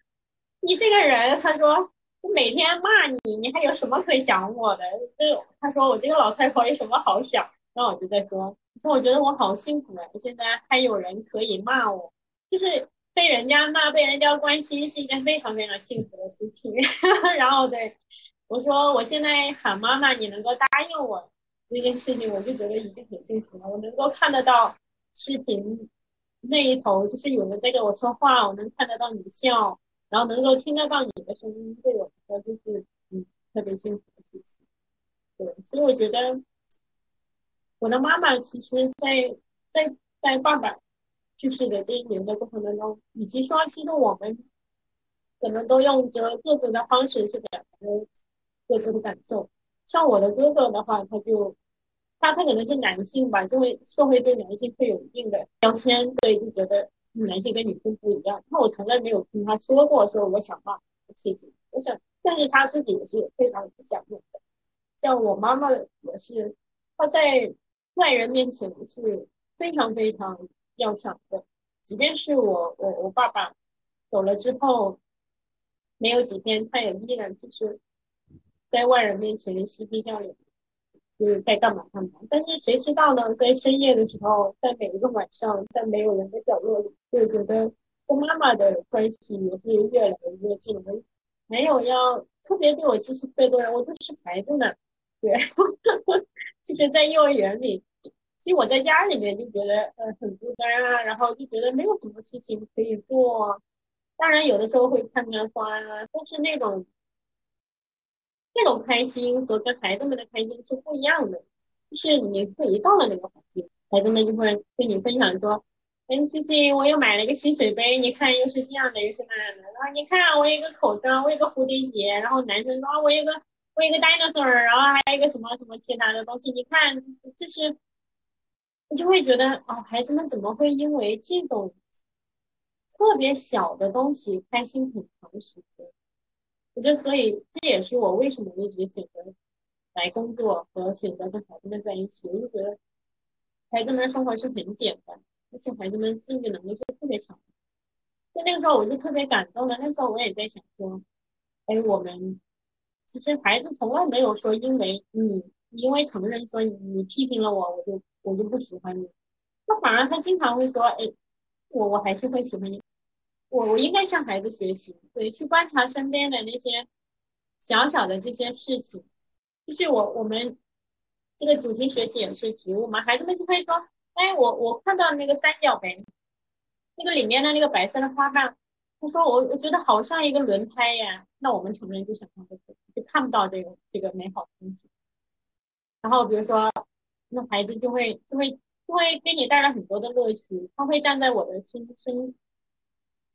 你这个人，他说我每天骂你，你还有什么可想我的？就他说我这个老太婆有什么好想？”然后我就在说：“说我觉得我好幸福啊，现在还有人可以骂我，就是被人家骂、被人家关心，是一件非常非常幸福的事情。”然后对我说：“我现在喊妈妈，你能够答应我？”这件事情我就觉得已经很幸福了。我能够看得到视频那一头，就是有人在跟我说话，我能看得到你笑，然后能够听得到你的声音，对我来说就是嗯特别幸福的事情。对，所以我觉得我的妈妈其实，在在在爸爸去世的这一年的过程当中，以及说其实我们可能都用着各自的方式去表达各自的感受。像我的哥哥的话，他就。他他可能是男性吧，就会社会对男性会有一定的标签，所以就觉得男性跟女性不一样。那我从来没有听他说过说我想骂事情，我想，但是他自己也是非常不想用的。像我妈妈也是，她在外人面前是非常非常要强的，即便是我我我爸爸走了之后，没有几天，他也依然就是在外人面前嬉皮笑脸。就是在干嘛干嘛，但是谁知道呢？在深夜的时候，在每一个晚上，在没有人的角落里，就觉得跟妈妈的关系也是越来越近了。没有要特别对我支持最多人，我就是孩子呢。对，就是在幼儿园里，其实我在家里面就觉得呃很孤单啊，然后就觉得没有什么事情可以做。当然有的时候会看看花啊，但是那种。这种开心和跟孩子们的开心是不一样的，就是你会一到了那个环境，孩子们就会跟你分享说：“哎，C C，我又买了一个新水杯，你看又是这样的，又是那样的。然后你看我有一个口罩，我有个蝴蝶结。然后男生说，我有个我有个 dinosaur，然后还有一个什么什么其他的东西。你看，就是你就会觉得，哦，孩子们怎么会因为这种特别小的东西开心很长时间？我觉得，所以这也是我为什么一直选择来工作和选择跟孩子们在一起。我就觉得孩子们的生活是很简单。而且孩子们自愈能力是特别强，就那个时候我就特别感动的。那时候我也在想说，哎，我们其实孩子从来没有说因为你因为承认说你批评了我，我就我就不喜欢你。那反而他经常会说，哎，我我还是会喜欢你。我我应该向孩子学习，对，去观察身边的那些小小的这些事情。就是我我们这个主题学习也是植物嘛，孩子们就会说。哎，我我看到那个三角梅，那个里面的那个白色的花瓣，他说我我觉得好像一个轮胎呀。那我们成人就想象不出，就看不到这个这个美好的东西。然后比如说，那孩子就会就会就会给你带来很多的乐趣。他会站在我的身身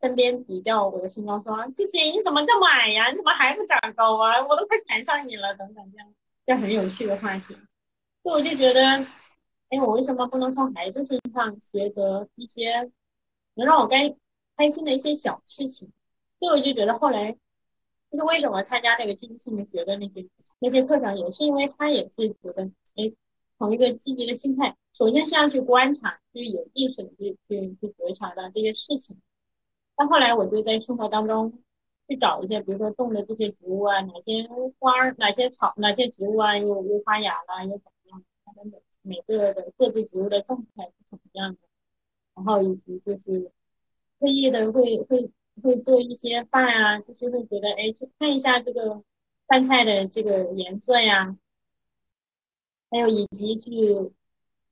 身边比较我的身高，说：“谢谢，你怎么这么矮呀？你怎么还不长高啊？我都快赶上你了。”等等这样，这很有趣的话题。所以我就觉得。哎，我为什么不能从孩子身上学得一些能让我开开心的一些小事情？所以我就觉得后来，就是为什么参加那个积极心理学的那些那些课程，也是因为他也是觉得，哎，从一个积极的心态，首先是要去观察，就是有意识的去去去觉察到这些事情。但后来我就在生活当中去找一些，比如说种的这些植物啊，哪些花儿、哪些草、哪些植物啊，又又发芽了，又怎么样，它的每每个的各自植物的状态是怎么样的，然后以及就是特意的会会会做一些饭啊，就是会觉得哎，去看一下这个饭菜的这个颜色呀，还有以及去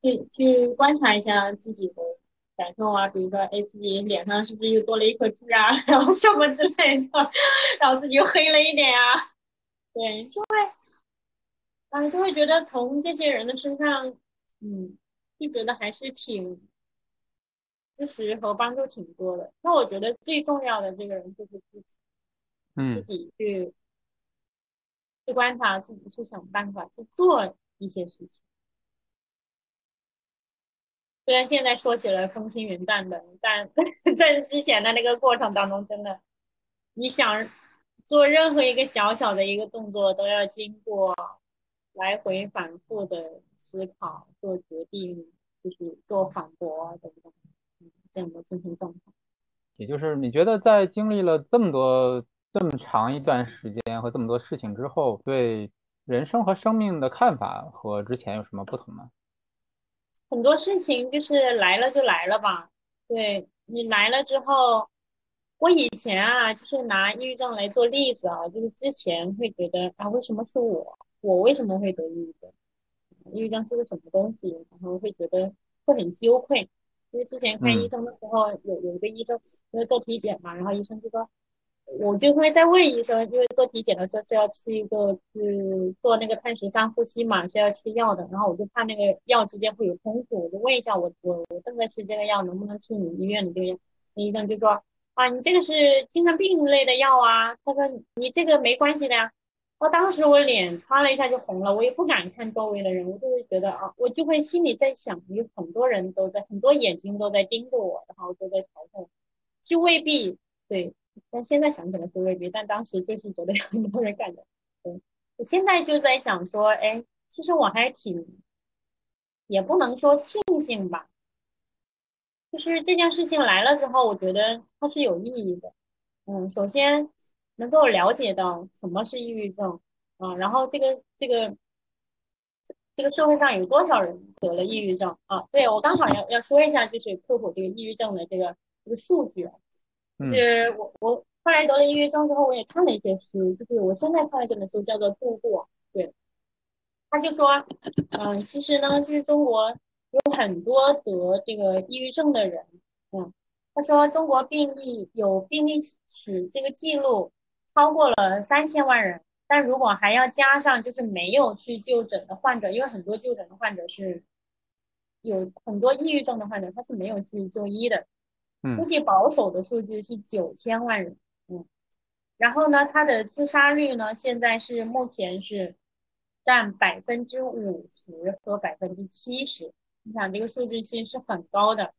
去去观察一下自己的感受啊，比如说哎，自己脸上是不是又多了一颗痣啊，然后什么之类的，然后自己又黑了一点啊，对，就会啊，就会觉得从这些人的身上。嗯，就觉得还是挺支持和帮助挺多的。那我觉得最重要的这个人就是自己，嗯，自己去去观察，自己去想办法去做一些事情。虽然现在说起来风轻云淡的，但 在之前的那个过程当中，真的，你想做任何一个小小的一个动作，都要经过来回反复的。思考、做决定，就是做反驳等等，这样的精神状态。也就是你觉得，在经历了这么多、这么长一段时间和这么多事情之后，对人生和生命的看法和之前有什么不同吗？很多事情就是来了就来了吧。对你来了之后，我以前啊，就是拿抑郁症来做例子啊，就是之前会觉得啊，为什么是我？我为什么会得抑郁症？抑郁症是个什么东西？然后会觉得会很羞愧，因为之前看医生的时候，有有一个医生因为做体检嘛，然后医生就说，我就会再问医生，因为做体检的时候是要吃一个是做那个碳十三呼吸嘛，是要吃药的，然后我就怕那个药之间会有冲突，我就问一下我我我正在吃这个药能不能吃你医院的这个药？那医生就说啊，你这个是精神病类的药啊，他说你这个没关系的呀。我当时我脸唰了一下就红了，我也不敢看周围的人，我就会觉得啊，我就会心里在想，有很多人都在，很多眼睛都在盯着我，然后都在嘲讽，就未必对，但现在想起来是未必，但当时就是觉得有很多人干的。对，我现在就在想说，哎，其实我还挺，也不能说庆幸吧，就是这件事情来了之后，我觉得它是有意义的。嗯，首先。能够了解到什么是抑郁症，啊，然后这个这个这个社会上有多少人得了抑郁症啊？对我刚好要要说一下，就是科普这个抑郁症的这个这个数据，就是我我后来得了抑郁症之后，我也看了一些书，就是我现在看的这本书叫做《度过》，对，他就说，嗯，其实呢，就是中国有很多得这个抑郁症的人，嗯，他说中国病例有病例史这个记录。超过了三千万人，但如果还要加上就是没有去就诊的患者，因为很多就诊的患者是有很多抑郁症的患者，他是没有去就医的。嗯，估计保守的数据是九千万人。嗯，然后呢，他的自杀率呢，现在是目前是占百分之五十和百分之七十。你想这个数据其实是很高的。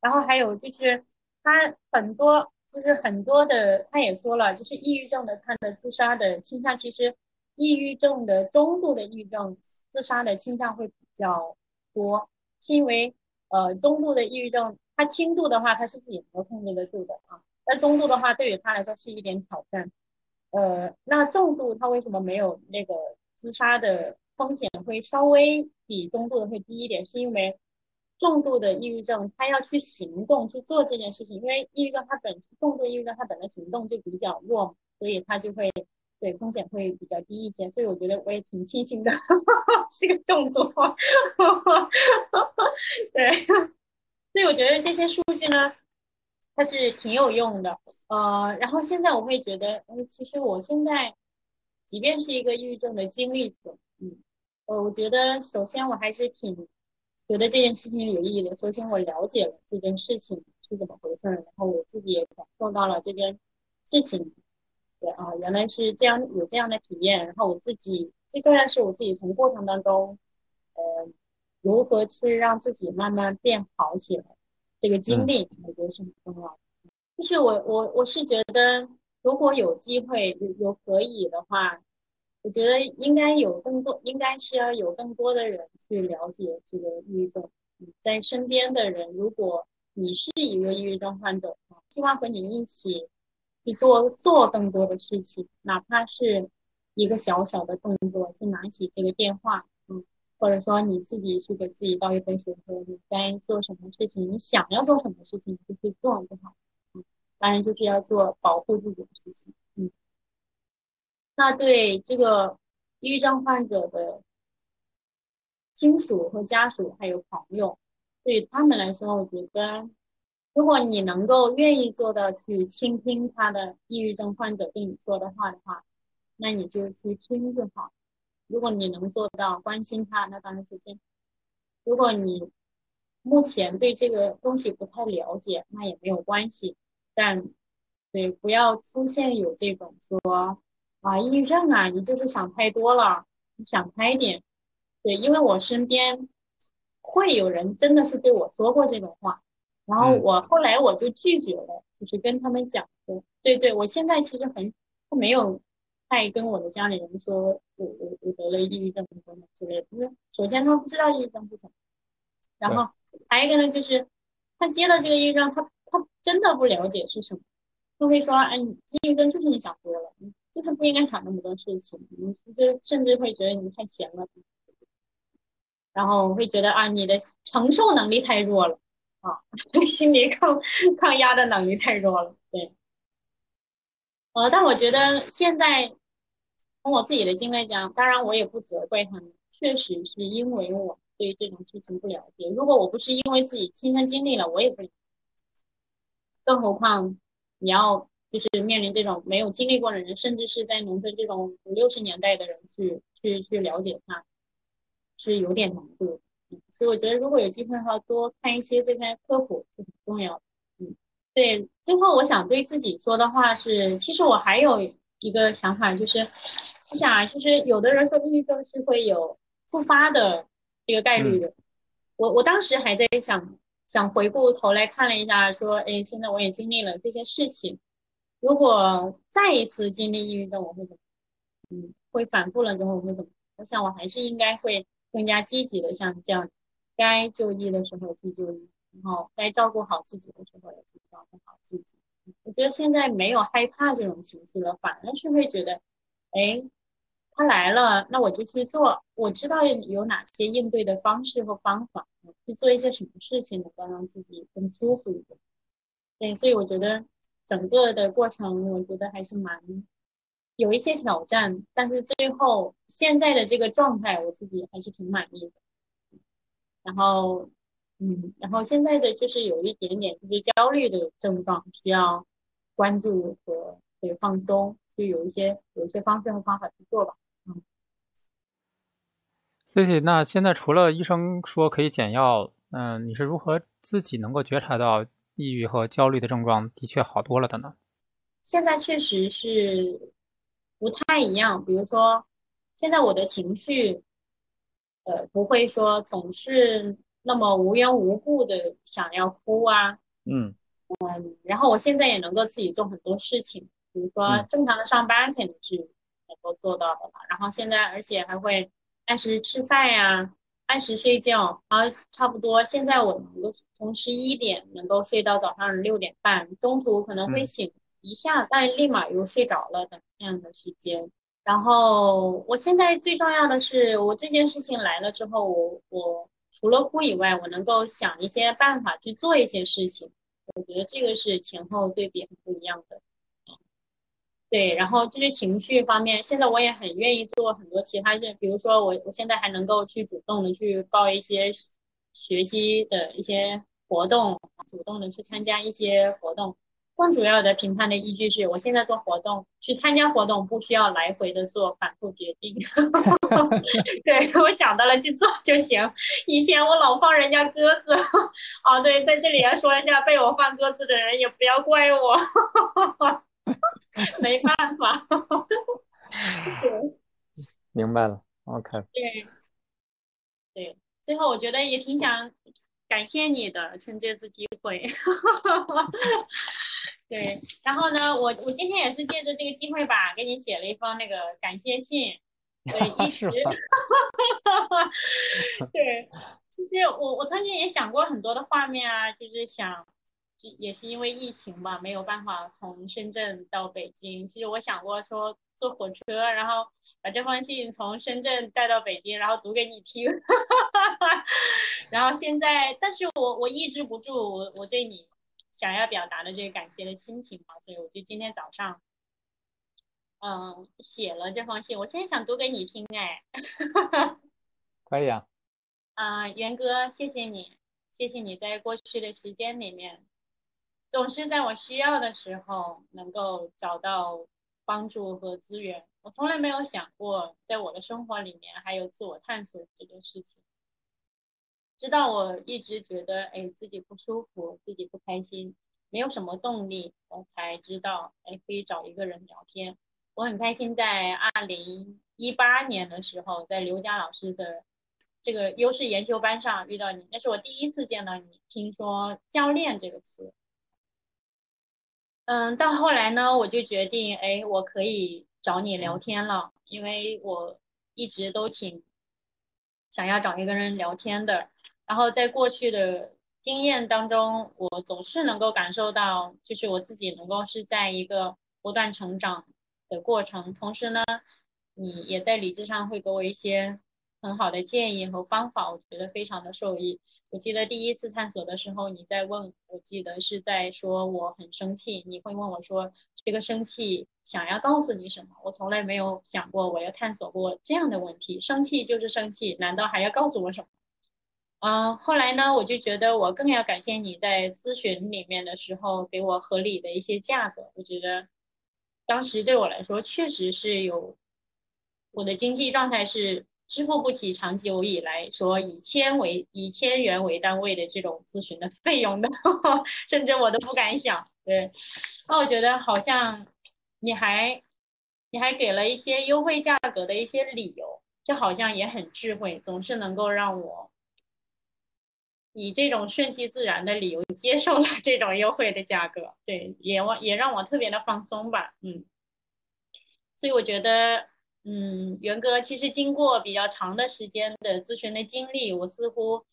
然后还有就是他很多就是很多的，他也说了，就是抑郁症的他的自杀的倾向，其实抑郁症的中度的抑郁症自杀的倾向会比较多，是因为呃中度的抑郁症。他轻度的话，他是自己能够控制得住的啊。那中度的话，对于他来说是一点挑战。呃，那重度他为什么没有那个自杀的风险会稍微比中度的会低一点？是因为重度的抑郁症他要去行动去做这件事情，因为抑郁症它本重度抑郁症它本来行动就比较弱，所以他就会对风险会比较低一些。所以我觉得我也挺庆幸的，是个重度，对。所以我觉得这些数据呢，它是挺有用的。呃，然后现在我会觉得，嗯，其实我现在，即便是一个抑郁症的经历者，嗯，呃，我觉得首先我还是挺觉得这件事情有意义的。首先我了解了这件事情是怎么回事，然后我自己也感受到了这件事情，对啊，原来是这样有这样的体验。然后我自己最重要是我自己从过程当中，呃。如何去让自己慢慢变好起来？这个经历我觉得是很重要的。就是我我我是觉得，如果有机会有有可以的话，我觉得应该有更多，应该是要有更多的人去了解这个抑郁症。在身边的人，如果你是一个抑郁症患者，希望和你一起去做做更多的事情，哪怕是一个小小的动作，去拿起这个电话。或者说你自己去给自己倒一杯水，或者，你该做什么事情，你想要做什么事情就去做就好。嗯，当然就是要做保护自己的事情。嗯，那对这个抑郁症患者的亲属和家属还有朋友，对于他们来说，我觉得，如果你能够愿意做到去倾听他的抑郁症患者对你说的话的话，那你就去听就好。如果你能做到关心他，那当然是最好。如果你目前对这个东西不太了解，那也没有关系。但对，不要出现有这种说啊，抑郁症啊，你就是想太多了，你想开点。对，因为我身边会有人真的是对我说过这种话，然后我后来我就拒绝了，就是跟他们讲说，对对，我现在其实很没有。太跟我的家里人说，我我我得了抑郁症等等之类的。因为首先他们不知道抑郁症是什么，然后还有一个呢，就是他接到这个抑郁症，他他真的不了解是什么，他会说，哎，你抑郁症就是你想多了，你就是不应该想那么多事情，你就甚至会觉得你太闲了，然后会觉得啊，你的承受能力太弱了啊，心理抗抗压的能力太弱了，对。呃，但我觉得现在。从我自己的经历讲，当然我也不责怪他们，确实是因为我对这种事情不了解。如果我不是因为自己亲身经历了，我也不。更何况你要就是面临这种没有经历过的人，甚至是在农村这种五六十年代的人去去去了解他，是有点难度。所以我觉得如果有机会的话，多看一些这些科普是很重要的。嗯，对。最后我想对自己说的话是，其实我还有一个想法就是。你想啊，就是有的人说抑郁症是会有复发的这个概率的。我我当时还在想，想回过头来看了一下，说，哎，现在我也经历了这些事情，如果再一次经历抑郁症，我会怎么？嗯，会反复了之后我会怎么？我想我还是应该会更加积极的，像这样，该就医的时候去就医，然后该照顾好自己的时候也去照顾好自己。我觉得现在没有害怕这种情绪了，反而是会觉得，哎。他来了，那我就去做。我知道有哪些应对的方式和方法，去做一些什么事情能够让自己更舒服一点。对，所以我觉得整个的过程，我觉得还是蛮有一些挑战，但是最后现在的这个状态，我自己还是挺满意的。然后，嗯，然后现在的就是有一点点就是焦虑的症状，需要关注和和放松，就有一些有一些方式和方法去做吧。嗯 c c 那现在除了医生说可以减药，嗯，你是如何自己能够觉察到抑郁和焦虑的症状的确好多了的呢？现在确实是不太一样。比如说，现在我的情绪，呃，不会说总是那么无缘无故的想要哭啊。嗯嗯，然后我现在也能够自己做很多事情，比如说正常的上班肯定是能够做到的了。然后现在而且还会。按时吃饭呀，按时睡觉，然后差不多。现在我能够从十一点能够睡到早上六点半，中途可能会醒一下，但立马又睡着了的这样的时间。然后我现在最重要的是，我这件事情来了之后，我我除了哭以外，我能够想一些办法去做一些事情。我觉得这个是前后对比很不一样的。对，然后就是情绪方面，现在我也很愿意做很多其他事，比如说我我现在还能够去主动的去报一些学习的一些活动，主动的去参加一些活动。更主要的评判的依据是我现在做活动，去参加活动不需要来回的做反复决定。对我想到了去做就行。以前我老放人家鸽子，啊，对，在这里要说一下，被我放鸽子的人也不要怪我。没办法，明白了，OK。对，对，最后我觉得也挺想感谢你的，趁这次机会。对，然后呢，我我今天也是借着这个机会吧，给你写了一封那个感谢信。对，一直。对，其实我我曾经也想过很多的画面啊，就是想。也是因为疫情吧，没有办法从深圳到北京。其实我想过说坐火车，然后把这封信从深圳带到北京，然后读给你听。然后现在，但是我我抑制不住我我对你想要表达的这个感谢的心情嘛，所以我就今天早上，嗯，写了这封信。我现在想读给你听，哎，可以啊。啊，元哥，谢谢你，谢谢你在过去的时间里面。总是在我需要的时候能够找到帮助和资源。我从来没有想过，在我的生活里面还有自我探索这件事情。直到我一直觉得，哎，自己不舒服，自己不开心，没有什么动力，我才知道，哎，可以找一个人聊天。我很开心，在二零一八年的时候，在刘佳老师的这个优势研修班上遇到你，那是我第一次见到你，听说“教练”这个词。嗯，到后来呢，我就决定，哎，我可以找你聊天了，因为我一直都挺想要找一个人聊天的。然后在过去的经验当中，我总是能够感受到，就是我自己能够是在一个不断成长的过程。同时呢，你也在理智上会给我一些。很好的建议和方法，我觉得非常的受益。我记得第一次探索的时候，你在问，我记得是在说我很生气，你会问我说这个生气想要告诉你什么？我从来没有想过我要探索过这样的问题，生气就是生气，难道还要告诉我什么？嗯，后来呢，我就觉得我更要感谢你在咨询里面的时候给我合理的一些价格。我觉得当时对我来说确实是有我的经济状态是。支付不起长久以来说以千为以千元为单位的这种咨询的费用的，甚至我都不敢想。对，那我觉得好像你还你还给了一些优惠价格的一些理由，就好像也很智慧，总是能够让我以这种顺其自然的理由接受了这种优惠的价格。对，也我也让我特别的放松吧。嗯，所以我觉得。嗯，元哥，其实经过比较长的时间的咨询的经历，我似乎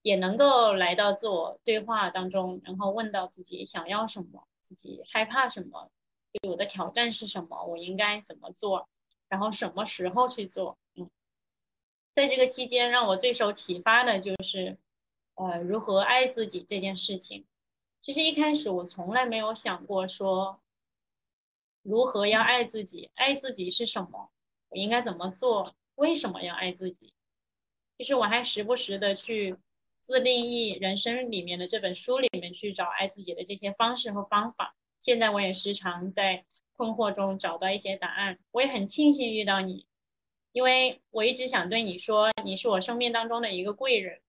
也能够来到自我对话当中，然后问到自己想要什么，自己害怕什么，对我的挑战是什么，我应该怎么做，然后什么时候去做。嗯，在这个期间，让我最受启发的就是，呃，如何爱自己这件事情。其实一开始我从来没有想过说，如何要爱自己，爱自己是什么。我应该怎么做？为什么要爱自己？其实我还时不时的去自定义人生里面的这本书里面去找爱自己的这些方式和方法。现在我也时常在困惑中找到一些答案。我也很庆幸遇到你，因为我一直想对你说，你是我生命当中的一个贵人。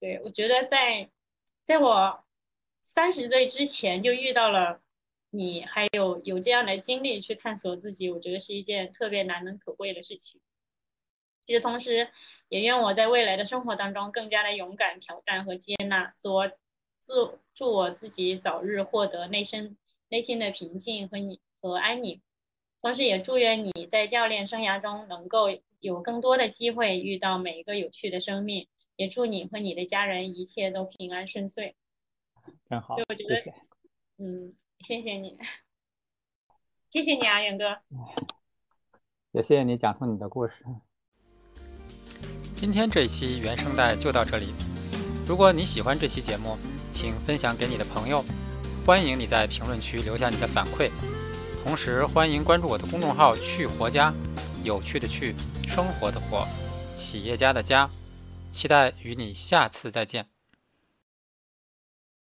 对我觉得在在我三十岁之前就遇到了你，还有有这样的经历去探索自己，我觉得是一件特别难能可贵的事情。其实同时，也愿我在未来的生活当中更加的勇敢、挑战和接纳自我，自祝我自己早日获得内心内心的平静和你和安宁。同时，也祝愿你在教练生涯中能够有更多的机会遇到每一个有趣的生命。也祝你和你的家人一切都平安顺遂。真好，我觉得，嗯，谢谢你，谢谢你啊，远哥。也谢谢你讲述你的故事。今天这一期原声带就到这里。如果你喜欢这期节目，请分享给你的朋友。欢迎你在评论区留下你的反馈。同时，欢迎关注我的公众号“去活家”，有趣的去，生活的活，企业家的家。期待与你下次再见。